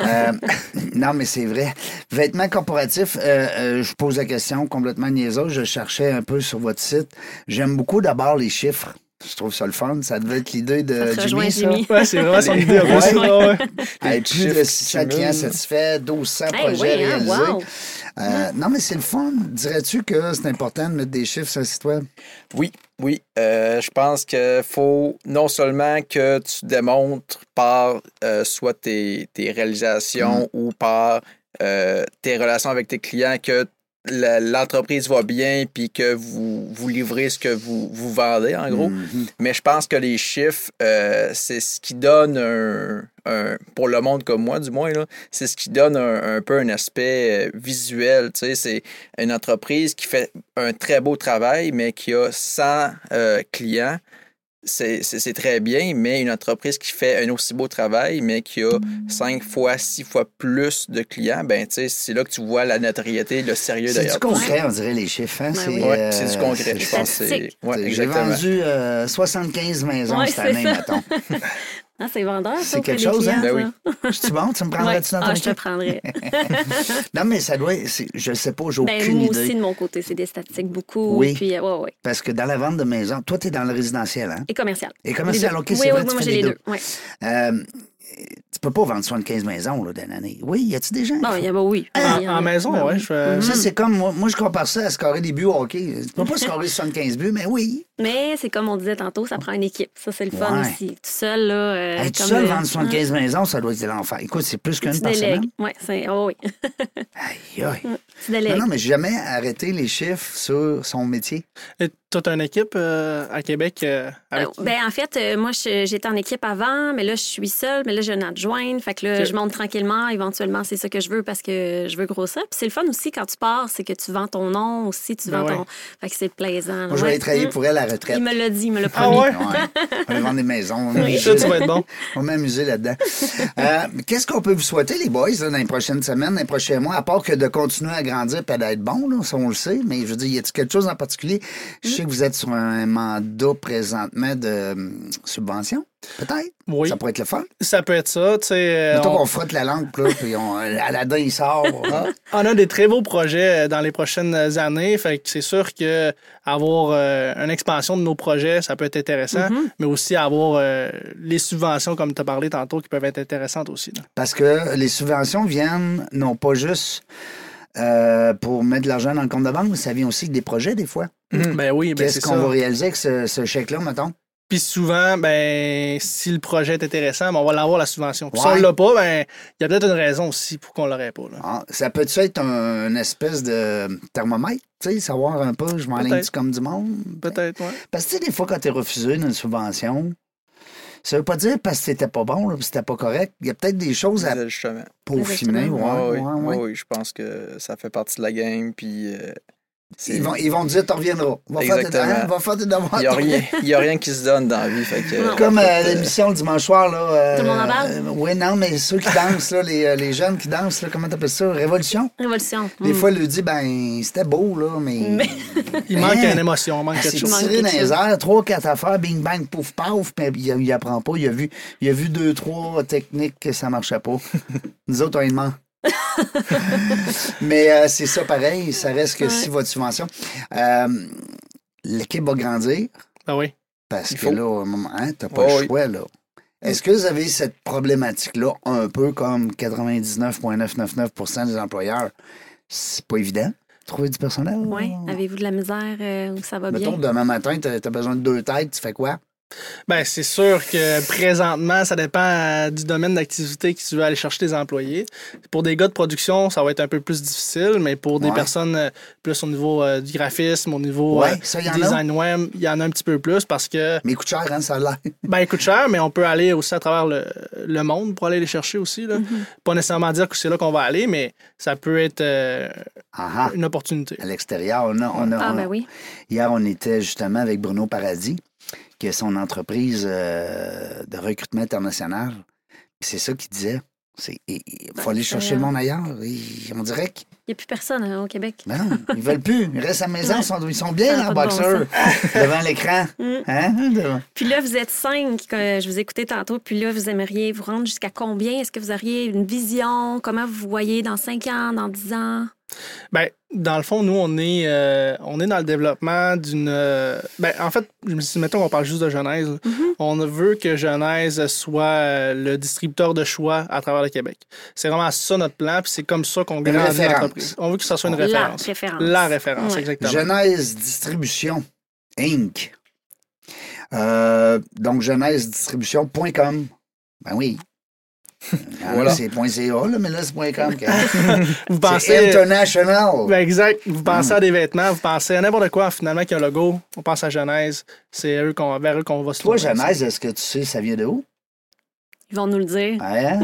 Euh, non, mais c'est vrai. Vêtements corporatifs, euh, euh, je pose la question complètement niaiseuse. Je cherchais un peu sur votre site. J'aime beaucoup d'abord les chiffres. Je trouve ça le fun. Ça devait être l'idée de Ça te rejoint, Jimmy, ça. Jimmy. Ouais, c'est vraiment son idée. Ouais. ouais. Hey, plus de qui 600 cumulent. clients satisfaits, 1200 Hey, projets oui, hein, réalisés. wow. Euh, non, mais c'est le fun. Dirais-tu que c'est important de mettre des chiffres sur le site web? Oui, oui. Euh, je pense qu'il faut non seulement que tu démontres par euh, soit tes, tes réalisations ou par euh, tes relations avec tes clients que l'entreprise va bien puis que vous, vous livrez ce que vous, vous vendez, en gros. Mhm. Mais je pense que les chiffres, euh, c'est ce qui donne un, un- Pour le monde comme moi, du moins, c'est ce qui donne un, un peu un aspect euh, visuel. Tu sais, c'est une entreprise qui fait un très beau travail, mais qui a 100 euh, clients. C'est très bien, mais une entreprise qui fait un aussi beau travail, mais qui a 5 fois, 6 fois plus de clients, ben, tu sais, c'est là que tu vois la notoriété, le sérieux C'est du d'ailleurs. concret, on dirait, les chiffres. Hein? Ben c'est oui. Ouais, c'est du euh, concret, je pense. Ouais, J'ai vendu euh, 75 maisons Ouais, cette c'est année, mettons. Ah, c'est vendeur, ça, C'est quelque des chose, hein? Ben. Je suis bon, tu me Ouais. prendrais-tu dans ton Ah, je te prendrais. Non, mais ça doit être, c'est- je sais pas, j'ai Ben, aucune moi idée. aussi, de mon côté, c'est des statistiques beaucoup. Oui. Puis, euh, ouais, ouais. Parce que dans la vente de maisons, toi, tu es dans le résidentiel, hein? Et commercial. Et commercial. OK, oui, c'est vrai, oui, tu moi, j'ai les deux. deux. Ouais. Euh, peux pas vendre 75 maisons là, d'une année. Oui, y a-tu des gens? Il y a, ben oui. En, Il y en en maison, Ben ouais. oui. Je fais... Ça, c'est comme, moi, moi, je compare ça à scorer des buts au hockey. Tu peux pas scorer 75 buts, mais oui. Mais c'est comme on disait tantôt, ça prend une équipe. Ça, c'est le fun Ouais. aussi. Tout seul, là. euh, Être comme seul, le- vendre 75 maisons, ça doit être de l'enfer. Écoute, c'est plus qu'une par semaine. Oui, c'est. Oh, oui. Aïe, aïe. Tu délègues. Non, non, mais j'ai jamais arrêté les chiffres sur son métier. Et Toute une équipe euh, à Québec. euh, avec... Euh, Ben, en fait, euh, moi, j'étais en équipe avant, mais là, je suis seule, mais là, j'ai une Fait que là, je monte tranquillement. Éventuellement, c'est ça que je veux parce que je veux grossir. Puis c'est le fun aussi quand tu pars, c'est que tu vends ton nom aussi, tu Ben vends ouais. ton. Fait que c'est plaisant. Moi, je vais aller travailler Mm. pour elle à la retraite. Il me l'a dit, il me l'a Ah promis. ouais? Ouais. On va vendre des maisons. Sûr que tu vas être bon. On va m'amuser là-dedans. Euh, Qu'est-ce qu'on peut vous souhaiter, les boys, là, dans les prochaines semaines, dans les prochains mois, à part que de continuer à grandir et d'être bon, là, ça on le sait, mais je veux dire, y a-t-il quelque chose en particulier? Je sais que vous êtes sur un mandat présentement de hum, subvention, peut-être? Oui. Ça pourrait être le fun. Ça peut être ça. tu sais, euh, on- qu'on frotte la langue, là, puis on, Aladdin, il sort. Ah. On a des très beaux projets euh, dans les prochaines années. Fait que c'est sûr que avoir euh, une expansion de nos projets, ça peut être intéressant, mais aussi avoir euh, les subventions, comme tu as parlé tantôt, qui peuvent être intéressantes aussi. là. Parce que les subventions viennent non pas juste euh, pour mettre de l'argent dans le compte de banque, mais ça vient aussi avec des projets, des fois. Ben oui, ben Qu'est-ce qu'on va réaliser avec ce, ce chèque-là, mettons? Puis souvent, ben, si le projet est intéressant, ben, on va l'avoir la subvention. Puis si Ouais. on l'a pas, ben, il y a peut-être une raison aussi pour qu'on l'aurait pas. Là. Ah, ça peut-tu être un, une espèce de thermomètre, tu sais, savoir un peu, je m'enligne comme du monde? Peut-être, ouais. Parce que, tu sais, des fois, quand tu es refusé d'une subvention, ça veut pas dire parce que c'était pas bon, là, c'était pas correct. Il y a peut-être des choses à peaufiner. Ouais. Ah oui, ouais, ouais. ah oui, je pense que ça fait partie de la game. Puis, euh, Ils vont, ils vont te dire, tu reviendras. Va faire tes, Exactement. va faire tes devoirs. Il n'y a, rien- il y a rien qui se donne dans la vie. Fait que. Comme euh, l'émission le dimanche soir, là. euh, Tout le monde en parle? euh, oui, non, mais ceux qui dansent, là, les, les jeunes qui dansent, là, comment t'appelles ça? Révolution? Révolution. Des Mm. fois, elle lui dit, ben, c'était beau, là, mais. Mais- Il manque Hein? une émotion, il manque Elle quelque chose. tiré dans les airs, trois, quatre affaires, bing, bang, pouf, paf, mais il, il apprend pas. Il a, vu, il a vu deux, trois techniques que ça marchait pas. Nous autres, on lui demande. mais euh, c'est ça pareil, ça reste que Ouais. si votre subvention. euh, L'équipe va grandir Ben oui. parce Il que faut. là, hein, t'as pas Oh, le oui. choix, là. Est-ce que vous avez cette problématique-là un peu comme 99,999% des employeurs? C'est pas évident, trouver du personnel? Oui. Avez-vous de la misère euh, ou ça va Mettons, bien? demain matin, t'as as besoin de deux têtes, tu fais quoi? Ben, c'est sûr que présentement, ça dépend euh, du domaine d'activité que tu veux aller chercher tes employés. Pour des gars de production, ça va être un peu plus difficile, mais pour des Ouais. personnes euh, plus au niveau euh, du graphisme, au niveau Ouais, ça, y en du a. design web, il y en a un petit peu plus parce que, Mais coûte cher, hein, ça a l'air. ben, il coûte cher, mais on peut aller aussi à travers le, le monde pour aller les chercher aussi. Là. Pas nécessairement dire que c'est là qu'on va aller, mais ça peut être une opportunité. À l'extérieur, on a, on a- Ah, on a- ben oui. Hier, on était justement avec Bruno Paradis, son entreprise euh, de recrutement international. C'est ça qu'il disait. Il faut Ben, aller chercher le monde ailleurs. Il- on dirait qu'ils Il n'y a plus personne hein, au Québec. ben non, ils veulent plus. Ils restent à la maison. Ouais. Ils sont, ils sont Ça bien, bon boxeurs, devant l'écran. Mm. Hein? Devant- Puis là, vous êtes cinq, que je vous écoutais tantôt, puis là, vous aimeriez vous rendre jusqu'à combien? Est-ce que vous auriez une vision? Comment vous voyez dans cinq ans, dans dix ans? Ben, dans le fond, nous, on est, euh, on est dans le développement d'une. euh, ben, en fait, si mettons qu'on parle juste de Genèse, là, on veut que Genèse soit euh, le distributeur de choix à travers le Québec. C'est vraiment ça notre plan, puis c'est comme ça qu'on grandit référence. l'entreprise. On veut que ça soit une La référence. référence. La référence, Ouais. exactement. Genèse Distribution Inc. Euh, donc, genèse-distribution.com. Ben oui. Ah, Voilà. là, C'est .ca, là, mais là, c'est .com. Vous C'est pensez. international. Ben, exact. Vous pensez à des vêtements, vous pensez à n'importe quoi, finalement, qui a un logo. On pense à Genèse. C'est eux qu'on, vers eux qu'on va se Toi. Genèse, est-ce que tu sais ça vient de où? Ils vont nous le dire. Hein?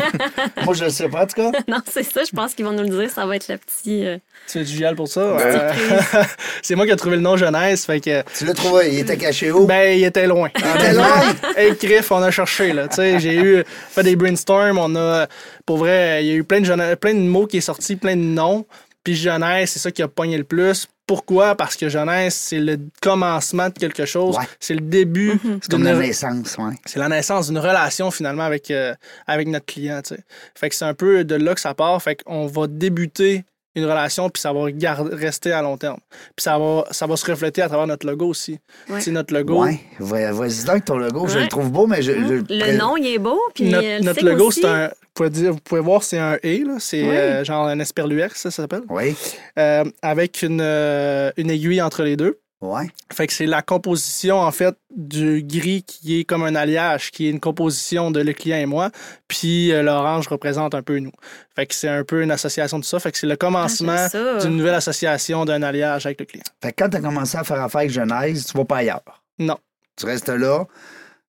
Moi, je le sais pas, en tout cas. non, c'est ça, je pense qu'ils vont nous le dire. Ça va être le petit. euh, Tu fais du gial pour ça? Euh, c'est moi qui ai trouvé le nom Genèse, fait que. Tu l'as trouvé, il était caché où? Ben, il était loin. il était loin! Hey, Criff, on a cherché, là. Tu sais, j'ai eu fait des brainstorms, on a. Pour vrai, il y a eu plein de, plein de mots qui est sortis, plein de noms. Puis Genèse, c'est ça qui a pogné le plus. Pourquoi? Parce que Genèse, c'est le commencement de quelque chose. Ouais. C'est le début. C'est comme la naissance, ouais. c'est la naissance d'une relation finalement avec, euh, avec notre client. tu sais. Fait que c'est un peu de là que ça part. Fait qu'on va débuter une relation puis ça va garder, rester à long terme. Puis ça va, ça va se refléter à travers notre logo aussi. Ouais. C'est notre logo. Ouais, Va- vas-y donc ton logo, je le trouve beau, mais je... je- Le nom, il est beau. Puis Notre, le notre logo, c'est un. Vous pouvez, dire, vous pouvez voir, c'est un E, là. C'est Oui. euh, genre un esperluette, ça, ça s'appelle. Oui, Euh, avec une, euh, une aiguille entre les deux. Ouais. Fait que c'est la composition, en fait, du gris qui est comme un alliage, qui est une composition de le client et moi. Puis euh, l'orange représente un peu nous. Fait que c'est un peu une association de ça. Fait que c'est le commencement Ah, d'une nouvelle association d'un alliage avec le client. Fait que quand tu as commencé à faire affaire avec Genèse, tu vas pas ailleurs. Non. Tu restes là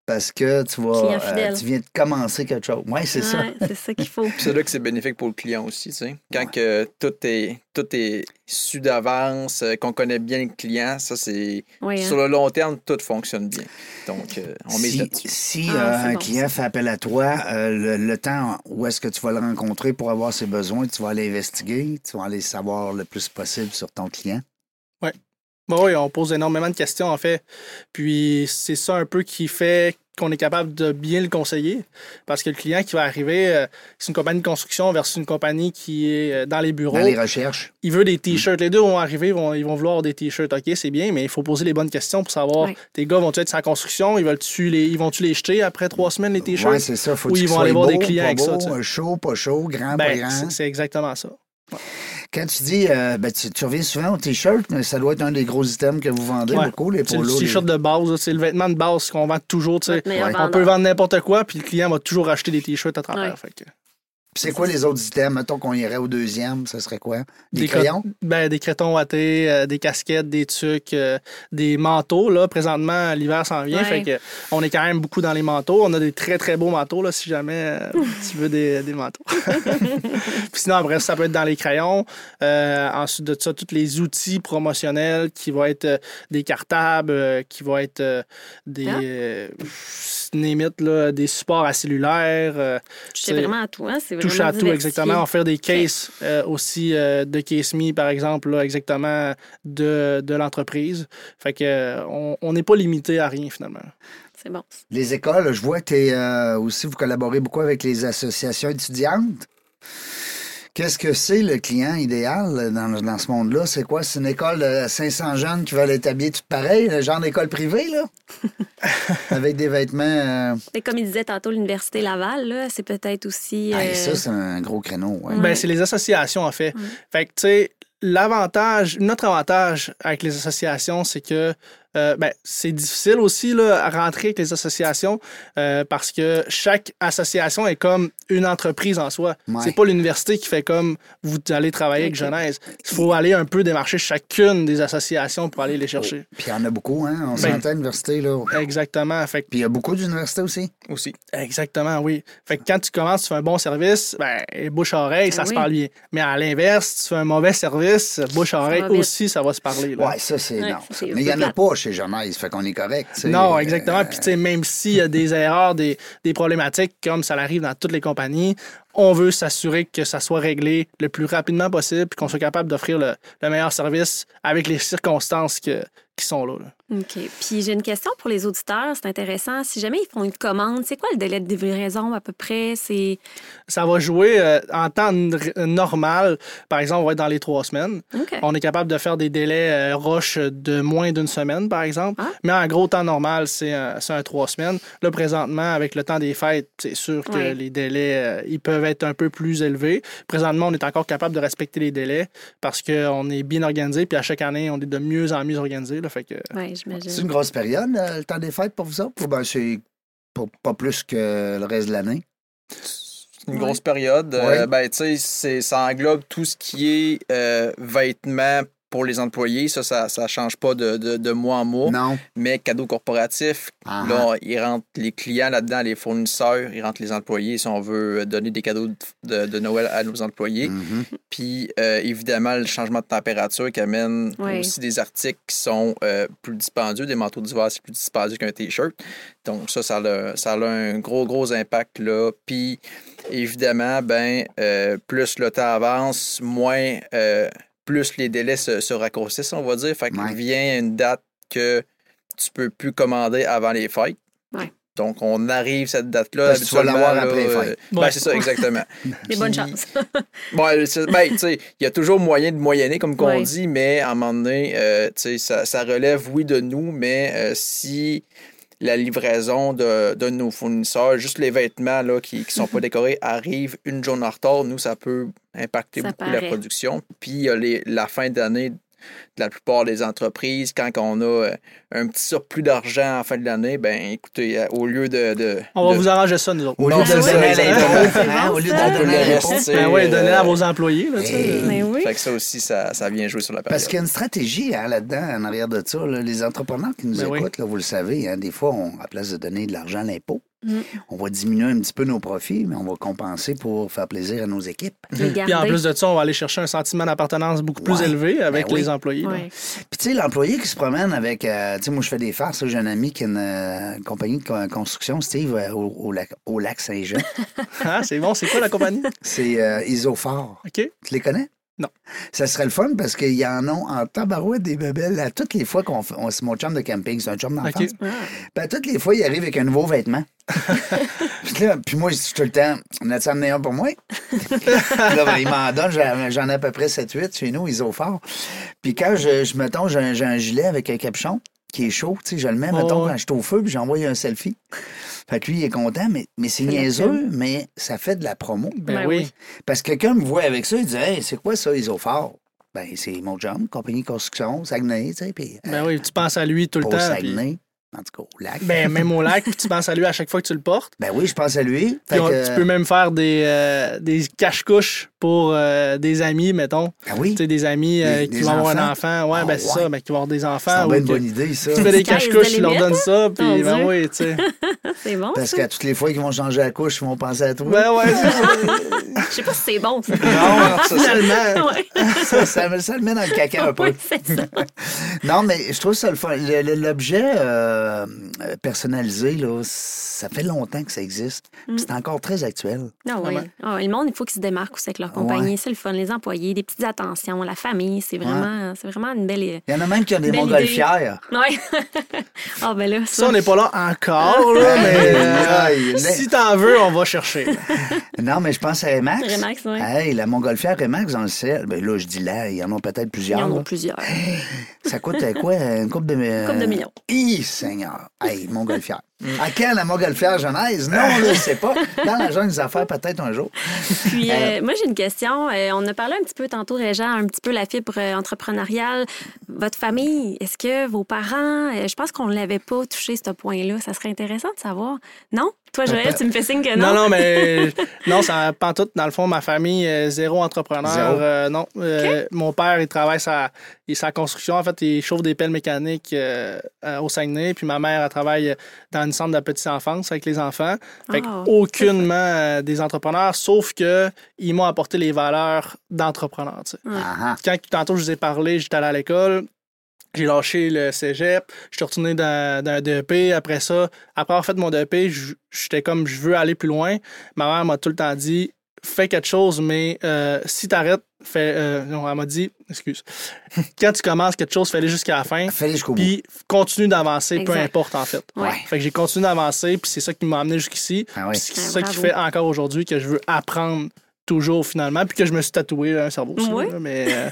parce que tu vas... Euh, tu viens de commencer quelque chose. Ouais, c'est ça. C'est ça qu'il faut. C'est là que c'est bénéfique pour le client aussi, tu sais. Quand que tout est tout est su d'avance, euh, qu'on connaît bien le client, ça c'est Oui, hein. sur le long terme tout fonctionne bien. Donc euh, on mise si, là-dessus. si Ah, euh, un bon, client fait appel à toi, euh, le, le temps où est-ce que tu vas le rencontrer pour avoir ses besoins, tu vas aller investiguer, tu vas aller savoir le plus possible sur ton client. Bon, oui, on pose énormément de questions, en fait. Puis c'est ça un peu qui fait qu'on est capable de bien le conseiller. Parce que le client qui va arriver, euh, c'est une compagnie de construction versus une compagnie qui est euh, dans les bureaux. Dans les recherches. Il veut des t-shirts. Les deux vont arriver, ils vont, ils vont vouloir des t-shirts. OK, c'est bien, mais il faut poser les bonnes questions pour savoir tes gars vont-tu être sans construction, ils veulent-tu les, ils vont-tu les jeter après trois semaines, les t-shirts? Oui, c'est ça. Faut Ou ils vont aller voir des clients pas avec ça, tu sais. euh, Chaud, pas chaud, grand, pas ben, grand. c'est- c'est exactement ça. Quand tu dis, euh, ben, tu, tu reviens souvent au t-shirt, mais ça doit être un des gros items que vous vendez Ouais. beaucoup, les C'est le polos. les- t-shirt de base, c'est le vêtement de base qu'on vend toujours. Ouais. On peut vendre n'importe quoi, puis le client va toujours acheter des t-shirts à travers. Ouais. Fait que- Puis c'est quoi les autres items? Mettons qu'on irait au deuxième, ça serait quoi? Des, Des crayons? Ben, des crayons wattés, euh, des casquettes, des tucs, euh, des manteaux. Là, présentement, l'hiver s'en vient. Ouais. Fait que on est quand même beaucoup dans les manteaux. On a des très, très beaux manteaux, là, si jamais euh, tu veux des, des manteaux. Puis sinon, après, ça peut être dans les crayons. Euh, ensuite de ça, tous les outils promotionnels qui vont être euh, des cartables, euh, qui vont être euh, des... Ah. euh, là, des supports à cellulaire. euh, Je sais c'est- vraiment à tout, hein? C'est touche à tout, exactement. On fait des cases euh, aussi euh, de Case Me, par exemple, là, exactement de, de l'entreprise. Fait que euh, on n'est pas limité à rien, finalement. C'est bon. Les écoles, je vois que euh, aussi, vous collaborez beaucoup avec les associations étudiantes. Qu'est-ce que c'est le client idéal dans, dans ce monde-là? C'est quoi? C'est une école de 500 jeunes qui veulent être habillés tout pareil, le genre d'école privée, là? avec des vêtements... euh, Mais comme il disait tantôt, l'Université Laval, là, c'est peut-être aussi. euh, ça, c'est un gros créneau. ouais. Ben, c'est les associations, en fait. Fait que, tu sais, l'avantage, notre avantage avec les associations, c'est que euh, ben, c'est difficile aussi là, à rentrer avec les associations euh, parce que chaque association est comme une entreprise en soi. Ouais. C'est pas l'université qui fait comme vous allez travailler avec. Genèse. Il faut aller un peu démarcher chacune des associations pour aller les chercher. Puis il y en a beaucoup, hein? On Ben- s'entend à l'université, là. Exactement. Fait que Puis il y a beaucoup d'universités aussi. aussi. Exactement, oui. Fait que quand tu commences, tu fais un bon service, ben, bouche-oreille, ça Ah se parle bien. Mais à l'inverse, tu fais un mauvais service, bouche-oreille Ça va vite. aussi, ça va se parler. là. Ouais, ça, c'est Ouais, non. ça, Mais il n'y en a pas chez Genèse, fait qu'on est correct. Non, exactement. Puis, tu sais, même s'il y a des erreurs, des, des problématiques, comme ça arrive dans toutes les compagnies, on veut s'assurer que ça soit réglé le plus rapidement possible puis qu'on soit capable d'offrir le, le meilleur service avec les circonstances que- qui sont là. là. OK. Puis j'ai une question pour les auditeurs. C'est intéressant. Si jamais ils font une commande, c'est quoi le délai de livraison à peu près? C'est. Ça va jouer euh, en temps normal. Par exemple, on va être dans les trois semaines. OK. On est capable de faire des délais euh, roches de moins d'une semaine, par exemple. Ah. Mais en gros temps normal, c'est un, c'est un trois semaines. Là, présentement, avec le temps des fêtes, c'est sûr que Ouais. les délais, euh, ils peuvent être un peu plus élevés. Présentement, on est encore capable de respecter les délais parce qu'on est bien organisé. Puis à chaque année, on est de mieux en mieux organisé. Là, fait que, Oui, C'est une grosse période, euh, le temps des fêtes pour vous autres? Ben, c'est pas, pas plus que le reste de l'année? C'est une Ouais. grosse période. Euh, ben, tu sais, c'est- ça englobe tout ce qui est euh, vêtements pour les employés. Ça, ça ne change pas de, de, de mois en mois. Non. Mais cadeaux corporatifs, Ah, là, ils rentrent les clients là-dedans, les fournisseurs, ils rentrent les employés si on veut donner des cadeaux de, Noël à nos employés. mhm. Puis, euh, évidemment, le changement de température qui amène aussi des articles qui sont euh, plus dispendieux. Des manteaux d'hiver, c'est plus dispendieux qu'un T-shirt. Donc, ça, ça a, ça a un gros, gros impact là. Puis, évidemment, ben, euh, plus le temps avance, moins, euh, plus les délais se, se raccourcissent, on va dire. Fait qu'il Ouais. vient une date que tu peux plus commander avant les fêtes. Ouais. Donc, on arrive cette date-là. Tu vas l'avoir après les là, fêtes. euh, ben, Ouais. c'est ça, exactement. Des bonnes chances. Ben, tu sais, il y a toujours moyen de moyenner, comme qu'on Ouais. dit, mais à un moment donné, euh, tu sais, ça, ça relève, oui, de nous, mais euh, si la livraison de, de nos fournisseurs, juste les vêtements là, qui ne sont pas décorés, arrivent une journée en retard, nous, ça peut impacter Ça beaucoup la production. Puis, il y a les- la fin d'année de la plupart des entreprises, quand on a euh, un petit surplus d'argent en fin de l'année, ben écoutez, euh, au lieu de... de- on va de- vous arranger ça, nous autres. Au lieu Non, de donner à au lieu de donner à. Ben ouais, donnez à euh, vos employés. Là. Hey. Mais oui. Fait que ça aussi, ça, ça vient jouer sur la période. Parce qu'il y a une stratégie hein, là-dedans, en arrière de ça. là. Les entrepreneurs qui nous Ben oui. écoutent, là, vous le savez, hein, des fois, on, à place de donner de l'argent à l'impôt, Mm. on va diminuer un petit peu nos profits, mais on va compenser pour faire plaisir à nos équipes. Les Puis en plus de ça, on va aller chercher un sentiment d'appartenance beaucoup plus Ouais. élevé avec Ben oui. les employés. Ouais. Puis tu sais, l'employé qui se promène avec, euh, tu sais, moi je fais des farces, j'ai un ami qui a une, euh, compagnie de con- construction, Steve, euh, au, au lac, au lac Saint-Jean. Ah, c'est bon, c'est quoi la compagnie? C'est euh, Isophore. OK. Tu les connais? Non. Ça serait le fun parce qu'il y en a en tabarouette des bebelles à toutes les fois qu'on fait. on- C'est mon chum de camping, c'est un chum d'enfance. OK. Ben, toutes les fois, il arrive avec un nouveau vêtement. puis, là, puis moi, je suis tout le temps, on a-tu amené un pour moi? là, ben, il m'en donne, j'en j'en ai à peu près 7-8 chez nous, isofort. Puis quand je, je mettons, j'ai un, j'ai un gilet avec un capuchon qui est chaud, tu sais, je le mets, mettons, Oh, ouais. quand je suis au feu, puis j'envoie un selfie. Fait que lui, il est content, mais, mais c'est niaiseux, mais ça fait de la promo. Ben, Ben oui. oui. Parce que quelqu'un me voit avec ça, il dit Hey, c'est quoi ça, isofort? Ben, c'est mon job, compagnie de construction, Saguenay, tu sais, puis. Ben oui, tu penses à lui tout le temps. puis-. En tout cas, au lac. Ben, même au lac, puis tu penses à lui à chaque fois que tu le portes. Ben oui, je pense à lui. Fait Puis on- que- Tu peux même faire des, euh, des cache-couches pour euh, des amis, mettons. Ah oui? Tu sais, des amis euh, Des- qui des vont avoir un enfants? enfant. Ouais, Ah ben c'est ouais. ça, ben, qui vont avoir des C'est enfants. une ou bonne idée, ça. Tu fais des cache-couches, tu leur donnes ça, puis ben oui, tu sais. C'est bon. Parce qu'à toutes les fois qu'ils vont changer la couche, ils vont penser à toi. Ben ouais, c'est ça. Je sais pas si c'est bon, ça. Non, ça, ça- finalement. Ça, ça, ça le met dans le caca un peu. Oui, c'est ça. Non, mais je trouve ça le fun. L'objet euh, euh, personnalisé, là, ça fait longtemps que ça existe. Puis C'est encore très actuel. Ah oui. Ouais. Ah, le monde, il faut qu'ils se démarquent aussi avec leur compagnie. C'est le fun. Les employés, des petites attentions, la famille, c'est vraiment, c'est vraiment une belle. Il y en a même qui ont des montgolfières. Oui. Ah, ben là, Ça, on n'est pas là encore, là, mais euh, Aïe, si t'en veux, on va chercher. Non, mais je pense à Remax. Remax, oui. Hey, la montgolfière Remax dans le ciel. Ben là, je dis là, il y en a peut-être Il y plusieurs. en a plusieurs. Ça coûte quoi? Une coupe de... Une de millions. Hi, Seigneur! Hey, montgolfière. À quand la montgolfière genèse? Non, je ne sais pas. Dans la jungle des affaires, peut-être un jour. Puis, euh, moi, j'ai une question. Euh, on a parlé un petit peu tantôt, Régent, un petit peu la fibre euh, entrepreneuriale. Votre famille, est-ce que vos parents, euh, je pense qu'on ne l'avait pas touché, ce point-là. Ça serait intéressant de savoir. Non? Toi, Joël, tu me fais signe que non? Non, non, mais non, ça pas tout. Dans le fond, ma famille, euh, zéro entrepreneur. Zéro. Euh, non. Euh, Mon père, il travaille sa, il, sa construction. En fait, il chauffe des pelles mécaniques au Saguenay. Puis ma mère, elle travaille dans une centre de petite enfance avec les enfants. Fait que Ah. aucunement euh, des entrepreneurs, sauf que ils m'ont apporté les valeurs d'entrepreneur. tu sais. Ah, ah. Quand tantôt je vous ai parlé, j'étais allé à l'école. J'ai lâché le cégep, je suis retourné dans, dans un DEP. Après ça, après avoir fait mon DEP, j'étais comme je veux aller plus loin. Ma mère m'a tout le temps dit fais quelque chose, mais euh, si t'arrêtes, fais. euh, non, elle m'a dit, excuse. Quand tu commences quelque chose, fais-le jusqu'à la fin. Fais-les jusqu'au bout. Puis continue d'avancer, peu importe en fait. Ouais. Fait que j'ai continué d'avancer, puis c'est ça qui m'a amené jusqu'ici. Ah oui. Puis c'est Ah, ça qui fait encore aujourd'hui que je veux apprendre toujours finalement, puis que je me suis tatoué un cerveau aussi. Là, mais euh,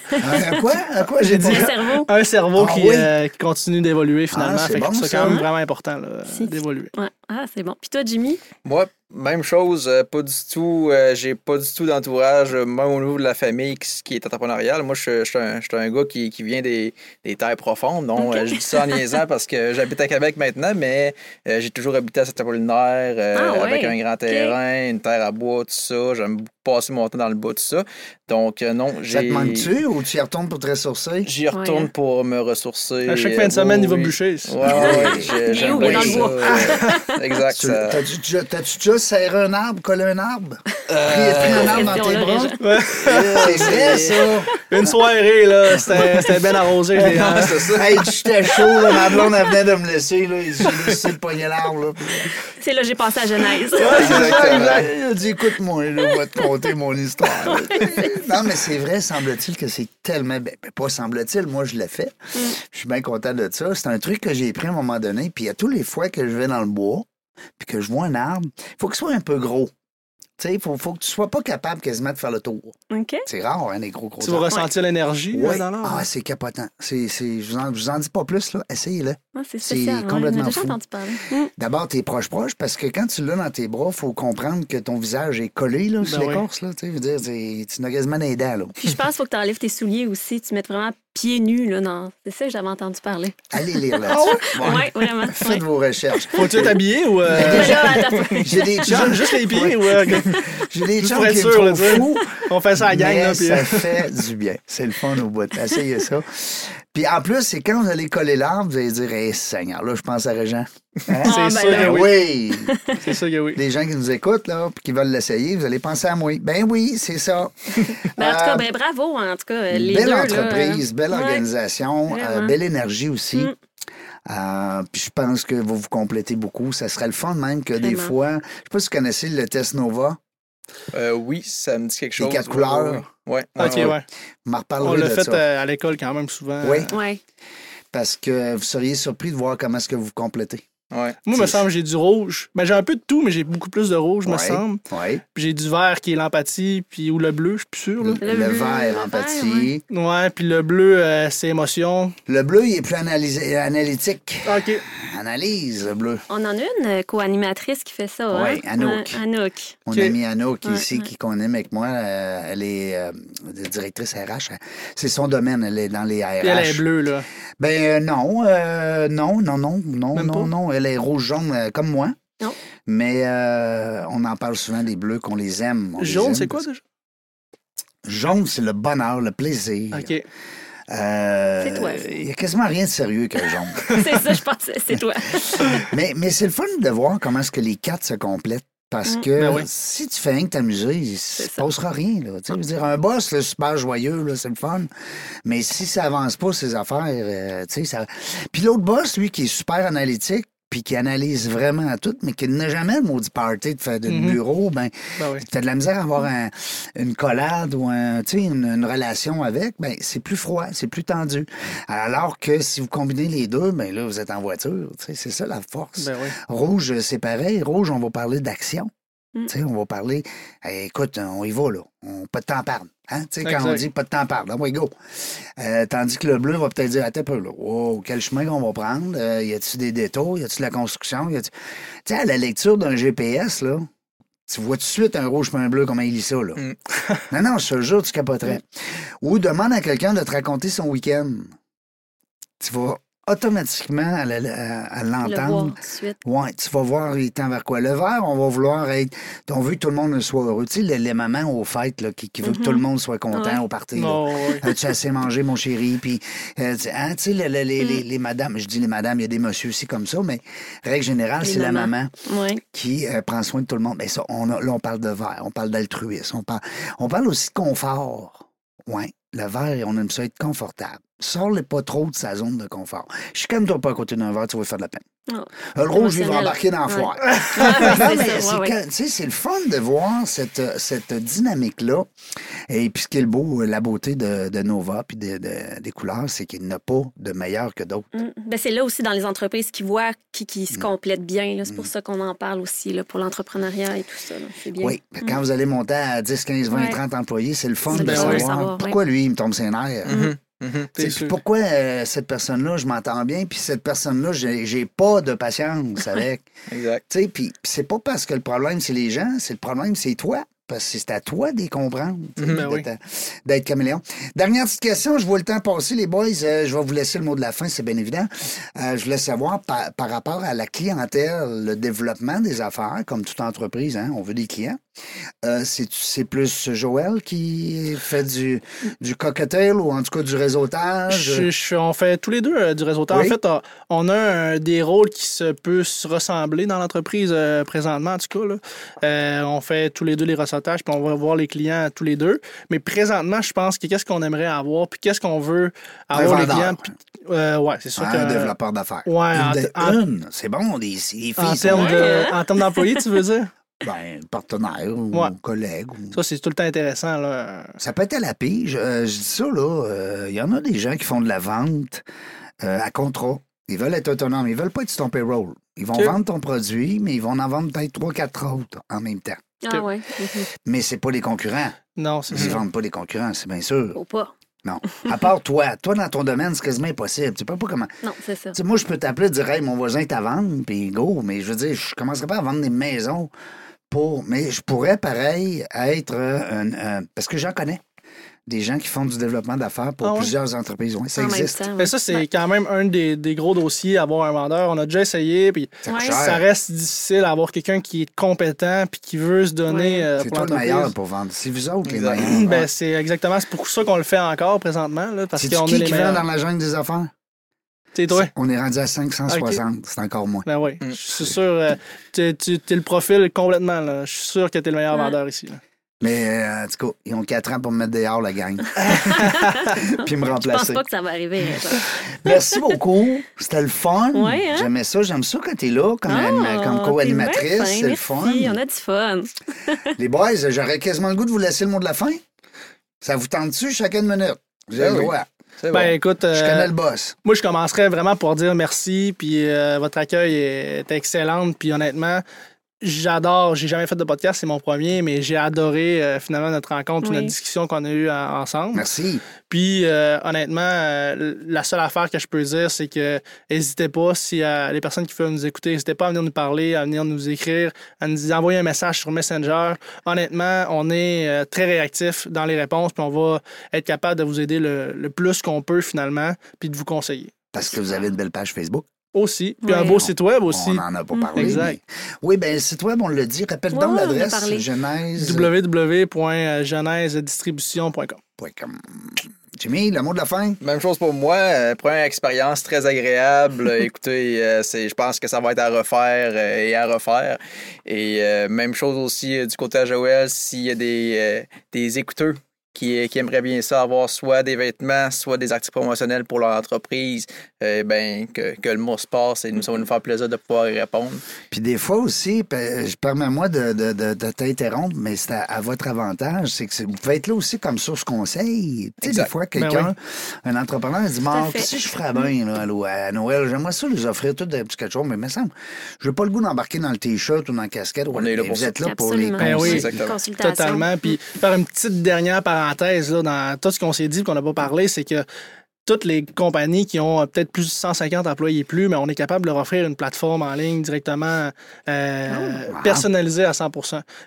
Un quoi? Un quoi? J'ai dit. Cerveau. un cerveau Ah qui, oui? euh, qui continue d'évoluer finalement. Ah, c'est fait que bon, c'est ça. quand même Hein? vraiment important d'évoluer. Ouais. Ah, c'est bon. Puis toi, Jimmy? Moi, même chose, euh, pas du tout. euh, j'ai pas du tout d'entourage, euh, même au niveau de la famille qui, qui est entrepreneuriale. Moi, je suis- je suis un, je suis un gars qui, qui vient des, des terres profondes. Donc, Ok. euh, je dis ça en niaisant parce que j'habite à Québec maintenant, mais euh, j'ai toujours habité à Saint-Apollinaire euh, Ah ouais, avec un grand terrain, une terre à bois, tout ça. J'aime beaucoup passer mon temps dans le bois, tout ça. Donc, euh, non, j'ai. Ça te manque-tu ou tu y retournes pour te ressourcer? J'y retourne Ouais, hein. pour me ressourcer. À chaque fin de semaine, oui, il va bûcher. Ouais, j'aime bien dans le bois? exact. Ça- T'as-tu déjà, serré un arbre, collé un arbre? Euh, Pris, pris un arbre dans tes bras? C'est vrai, ça! Une soirée, là, c'était c'était bien arrosé. je Ouais, c'est ça. Hey, j'étais chaud, là, ma blonde, elle venait de me laisser, là. J'ai laissé de pogner l'arbre, là. C'est là que j'ai pensé à Genèse. Exact. Il a dit, écoute-moi, là, on va te conter mon histoire. non, mais c'est vrai, semble-t-il que c'est tellement. Ben, ben, pas semble-t-il, moi, je l'ai fait. Je suis bien content de ça. C'est un truc que j'ai pris à un moment donné. Puis, à tous les fois que je vais dans le bois, puis que je vois un arbre, il faut qu'il soit un peu gros. Tu sais, il faut, faut que tu sois pas capable quasiment de faire le tour. OK. C'est rare, hein, des gros, gros Tu vas ressentir l'énergie Ouais. dans l'arbre? Ah, c'est capotant. C'est, c'est, je, vous en, je vous en dis pas plus, là. Essayez-le. Ah, c'est C'est spécial. ouais. complètement fou. parler. Mm. D'abord, t'es proche-proche parce que quand tu l'as dans tes bras, faut comprendre que ton visage est collé là, sur Ben oui. l'écorce. Là, tu veux dire, tu n'as quasiment des dents. Là. Puis je pense qu'il faut que tu enlèves tes souliers aussi. Tu mettes vraiment pieds nus. Là, dans... C'est ça que j'avais entendu parler. Allez lire là-dessus. Oui, Ouais? vraiment. Faites ouais. vos recherches. Faut-tu être habillé ou. euh. J'ai des chums, juste les pieds Ouais. ou. euh, j'ai des chums qui me sûr, là, trouvent tu sais. fou, on fait ça à la gang, là. Puis, ça fait du bien. C'est le fun au bout. Essayez ça. Puis en plus, c'est quand vous allez coller l'arbre, vous allez dire, hey, Seigneur, là, je pense à Régent. Hein? Ah, c'est ben sûr là. que oui. oui. C'est sûr que oui. Les gens qui nous écoutent, là, puis qui veulent l'essayer, vous allez penser à moi. Ben oui, c'est ça. Ben, en tout cas, ben, bravo, en tout cas, les belle deux. entreprise, hein. belle Ouais. organisation, euh, belle énergie aussi. Mm. Euh, puis je pense que vous vous complétez beaucoup. Ça serait le fun même que des fois, je sais pas si vous connaissez le test Nova. Euh, oui, ça me dit quelque chose. quatre ouais, couleurs. Ouais, ouais. ouais, Ok, ouais. ouais. On l'a fait ça. euh, à l'école quand même souvent. Oui. Ouais. Parce que vous seriez surpris de voir comment est-ce que vous complétez. Ouais. Moi, me semble, j'ai du rouge. Ben, j'ai un peu de tout, mais j'ai beaucoup plus de rouge, me Ouais. semble. Oui. Puis j'ai du vert qui est l'empathie, puis ou le bleu, je suis plus sûr. Là. Le, Le le bleu, vert, le empathie. Ouais, puis le bleu, euh, c'est émotion. Le bleu, il est plus analysé- analytique. OK. analyse le bleu. On en a une euh, co-animatrice qui fait ça, hein? Ouais, Anouk. Ouais, Anouk. Mon Ok. amie Anouk, Ouais, ici, ouais. qui qu'on aime avec moi, euh, elle est euh, directrice RH. C'est son domaine, elle est dans les RH. Puis elle est bleue, là. Ben euh, non, euh, non, non, non, non, Même non, pas? non. Elle est rouge-jaune euh, comme moi. Non. Mais euh, on en parle souvent des bleus, qu'on les aime. on les Jaune, aime c'est quoi parce- déjà? Jaune, c'est le bonheur, le plaisir. OK. Euh, C'est toi. Il n'y a quasiment rien de sérieux que le jaune. c'est ça, je pensais, c'est toi. mais mais c'est le fun de voir comment est-ce que les quatre se complètent. Parce Mm. que Ben oui. si tu fais rien que t'amuser, il ne se ça. passera rien. Là. Tu sais, je veux dire, un boss, là, super joyeux, là, c'est le fun. Mais si ça avance pas, ses affaires, euh, tu sais, ça... Puis l'autre boss, lui, qui est super analytique, puis qui analyse vraiment tout, mais qui n'a jamais le maudit party de, faire de Mhm. bureau, ben, Ben oui. tu as de la misère à avoir un- une collade ou un, une, une relation avec, ben, c'est plus froid, c'est plus tendu. Alors que si vous combinez les deux, ben là, vous êtes en voiture. tu sais, C'est ça la force. Ben oui. Rouge, c'est pareil. Rouge, on va parler d'action. Mm. Tu sais, On va parler, écoute, on y va, là. On, pas de temps perdre. Hein? Tu sais, Quand on dit pas de temps perdre, on go. Euh, tandis que le bleu va peut-être dire, attends un peu, là. Wow, quel chemin qu'on va prendre? Euh, y a-tu des détours? Y a-tu de la construction? Y a-tu... Tu sais, à la lecture d'un GPS, là, tu vois tout de suite un rouge un bleu, comment il lit ça, là. Mm. non, non, je te jure, tu capoterais. Ou demande à quelqu'un de te raconter son week-end. Tu vas automatiquement à, la- à- à Le voir l'entendre. tout de suite. Ouais, tu vas voir, il tend vers quoi? Le vert, on va vouloir être. On veut que tout le monde soit heureux. Tu sais, les, les mamans aux fêtes, là, qui, qui veulent que tout le monde soit content Ouais. au là. Non, ouais. As-tu assez mangé, mon chéri? Puis, euh, tu hein, tu sais, le- le- les, les, les madames, je dis les madames, il y a des messieurs aussi comme ça, mais règle générale, Les c'est la maman qui euh, prend soin de tout le monde. Mais ça, on a- là, on parle de verre, on parle d'altruisme, on parle, on parle aussi de confort. Oui, le verre, on aime ça être confortable. Sors-le pas trop de sa zone de confort. Je suis comme toi pas à côté d'un verre, tu vas faire de la peine. Euh, le rouge, il va embarquer dans la foire. Ouais, c'est le fun de voir cette, cette dynamique-là. Et puis, ce qui est le beau, la beauté de, de Nova puis de- de- des couleurs, c'est qu'il n'y a pas de meilleur que d'autres. Mm. Ben, c'est là aussi dans les entreprises qui voient qui, qui Mm. se complètent bien. C'est pour ça qu'on en parle aussi là, pour l'entrepreneuriat et tout ça. bien. Oui, quand vous allez monter à 10, 15, 20, Ouais. 30 employés, c'est le fun de savoir, de savoir, pourquoi lui, il me tombe ses nerfs. Mhm, mhm. Puis pourquoi euh, cette personne-là, je m'entends bien, puis cette personne-là, j'ai pas de patience avec? Exact. Puis c'est pas parce que le problème, c'est les gens, c'est le problème, c'est toi. Parce que c'est à toi de les comprendre, sais, Ben oui. d'être d'être caméléon. Dernière petite question, je vois le temps passer, les boys. euh, je vais vous laisser le mot de la fin, c'est bien évident. Euh, je voulais savoir par, par rapport à la clientèle, le développement des affaires, comme toute entreprise, hein, on veut des clients. Euh, c'est plus Joël qui fait du, du cocktail ou en tout cas du réseautage? Je- je- on fait tous les deux euh, du réseautage. Oui. En fait, on- a des rôles qui se peuvent se ressembler dans l'entreprise euh, présentement, en tout cas. là. Euh, on fait tous les deux les réseautages, puis on va voir les clients tous les deux. Mais présentement, je pense que qu'est-ce qu'on aimerait avoir, puis qu'est-ce qu'on veut avoir les clients. puis- ouais, c'est sûr que. un développeur d'affaires. ouais, c'est bon, les, les filles en termes d'employés, tu veux dire? Ben, partenaire ou Ouais. collègue. ou- Ça, c'est tout le temps intéressant. Là. Ça peut être à la pige. Euh, je dis ça, là. euh, Il y en a des gens qui font de la vente euh, à contrat. Ils veulent être autonomes. Ils veulent pas être sur ton payroll. Ils vont vendre ton produit, mais ils vont en vendre peut-être trois, quatre autres en même temps. Ah ouais. Mhm. Mais c'est pas des concurrents. Non, c'est Ils ça. vendent pas des concurrents, c'est bien sûr. Faut pas. Non. À part toi. Toi, dans ton domaine, c'est quasiment impossible. Tu sais pas comment. Non, c'est ça. Moi, je peux t'appeler et dire, hey, mon voisin est à vendre, puis go. Mais je veux dire, je commencerai pas à vendre des maisons pour. Mais je pourrais, pareil, être un. un- Parce que j'en connais. Des gens qui font du développement d'affaires pour Ah ouais? plusieurs entreprises. Oui, ça en existe. temps. Mais ça, c'est quand même un des, des gros dossiers, avoir un vendeur. On a déjà essayé, puis Ça reste difficile d'avoir quelqu'un qui est compétent puis qui veut se donner Ouais. euh, C'est toi le meilleur pour vendre. C'est vous autres les meilleurs. Ben, c'est exactement, c'est pour ça qu'on le fait encore présentement, là, parce est qui les qui vend meilleurs. dans la jungle des affaires? C'est toi? On est rendu à 560. C'est encore moins. Ben oui, Mm. je suis sûr, euh, tu tu- t'es le profil complètement, là. Je suis sûr que t'es le meilleur Ouais. vendeur ici. là. Mais euh, en tout cas, ils ont 4 ans pour me mettre dehors, la gang. Puis me Je pense remplacer. pas que ça va arriver. ça. Merci beaucoup. C'était le fun. Ouais, hein? J'aimais ça. J'aime ça quand t'es là comme, anima- Ah, comme t'es co-animatrice. fin, C'est le fun. On a du fun. Les boys, j'aurais quasiment le goût de vous laisser le mot de la fin. Ça vous tente-tu chacune minute? J'ai Ben le oui. droit. Ben écoute, Je euh, connais le boss. moi je commencerais vraiment pour dire merci, puis euh, votre accueil est excellent, puis honnêtement, j'adore, j'ai jamais fait de podcast, c'est mon premier, mais j'ai adoré euh, finalement notre rencontre, Oui. notre discussion qu'on a eue euh, ensemble. Merci. Puis euh, honnêtement, euh, la seule affaire que je peux dire, c'est que n'hésitez pas, si euh, les personnes qui veulent nous écouter, n'hésitez pas à venir nous parler, à venir nous écrire, à nous envoyer un message sur Messenger. Honnêtement, on est euh, très réactif dans les réponses, puis on va être capable de vous aider le, le plus qu'on peut finalement, puis de vous conseiller. Parce que vous avez une belle page Facebook. Aussi. Puis un beau site web aussi. On n'en a pas parlé. Exact. mais- Oui, bien, le site web, on l'a dit. Rappelle Ouais, donc l'adresse. Genèse. www.genèsedistribution.com. Jimmy, le mot de la fin? Même chose pour moi. euh, première expérience très agréable. Écoutez, euh, c'est, je pense que ça va être à refaire euh, et à refaire. Et euh, même chose aussi euh, du côté à Joël, s'il y a des, euh, des écouteurs qui, qui aimeraient bien ça, avoir soit des vêtements, soit des articles promotionnels pour leur entreprise, euh, ben, que, que le mot se passe et nous, ça va nous faire plaisir de pouvoir y répondre. Puis des fois aussi, je permets-moi de, de, de, de t'interrompre, mais c'est à, à votre avantage. C'est que vous pouvez être là aussi comme source conseil. Tu sais, des fois, Ben quelqu'un, oui. un entrepreneur, il dit Marc, si je ferais bien là, à Noël, j'aimerais ça les offrir tout des petits quelque chose, mais il me semble, je n'ai pas le goût d'embarquer dans le T-shirt ou dans la casquette. On est là pour vous ça. êtes là pour les. Ben oui. Totalement. Puis faire une petite dernière parenthèse là, dans tout ce qu'on s'est dit et qu'on n'a pas parlé, c'est que toutes les compagnies qui ont euh, peut-être plus de 150 employés plus, mais on est capable de leur offrir une plateforme en ligne directement euh, wow. personnalisée à 100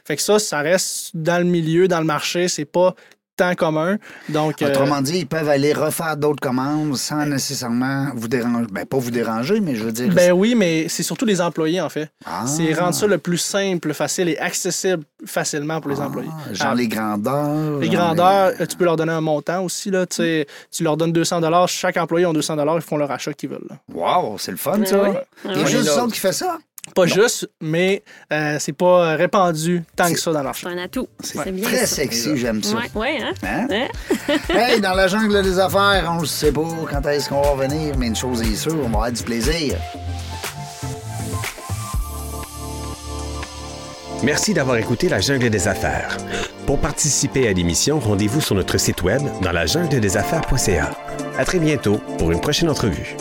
Fait que ça, ça reste dans le milieu, dans le marché, c'est pas tant commun. Donc, euh, Autrement dit, ils peuvent aller refaire d'autres commandes sans nécessairement vous déranger. Ben, pas vous déranger, mais je veux dire. ben oui, mais c'est surtout les employés, en fait. Ah. C'est rendre ça le plus simple, facile et accessible facilement pour les employés. Ah, genre Ah, les grandeurs. Les grandeurs, tu peux leur donner un montant aussi. Là, tu sais, tu leur donnes 200 Chaque employé a 200 ils font leur achat qu'ils veulent. là. Wow, c'est le fun, Ben ça. oui. Il y a juste autres qui fait ça? Pas juste, mais euh, c'est pas répandu tant que ça dans le marché. C'est un atout. C'est bien Très ça. sexy, j'aime ça. Ouais, ouais, hein? Hein? Hein? hey, dans la jungle des affaires, on ne sait pas quand est-ce qu'on va revenir, mais une chose est sûre, on va avoir du plaisir. Merci d'avoir écouté La Jungle des Affaires. Pour participer à l'émission, rendez-vous sur notre site web dans la jungle des affaires.ca. À très bientôt pour une prochaine entrevue.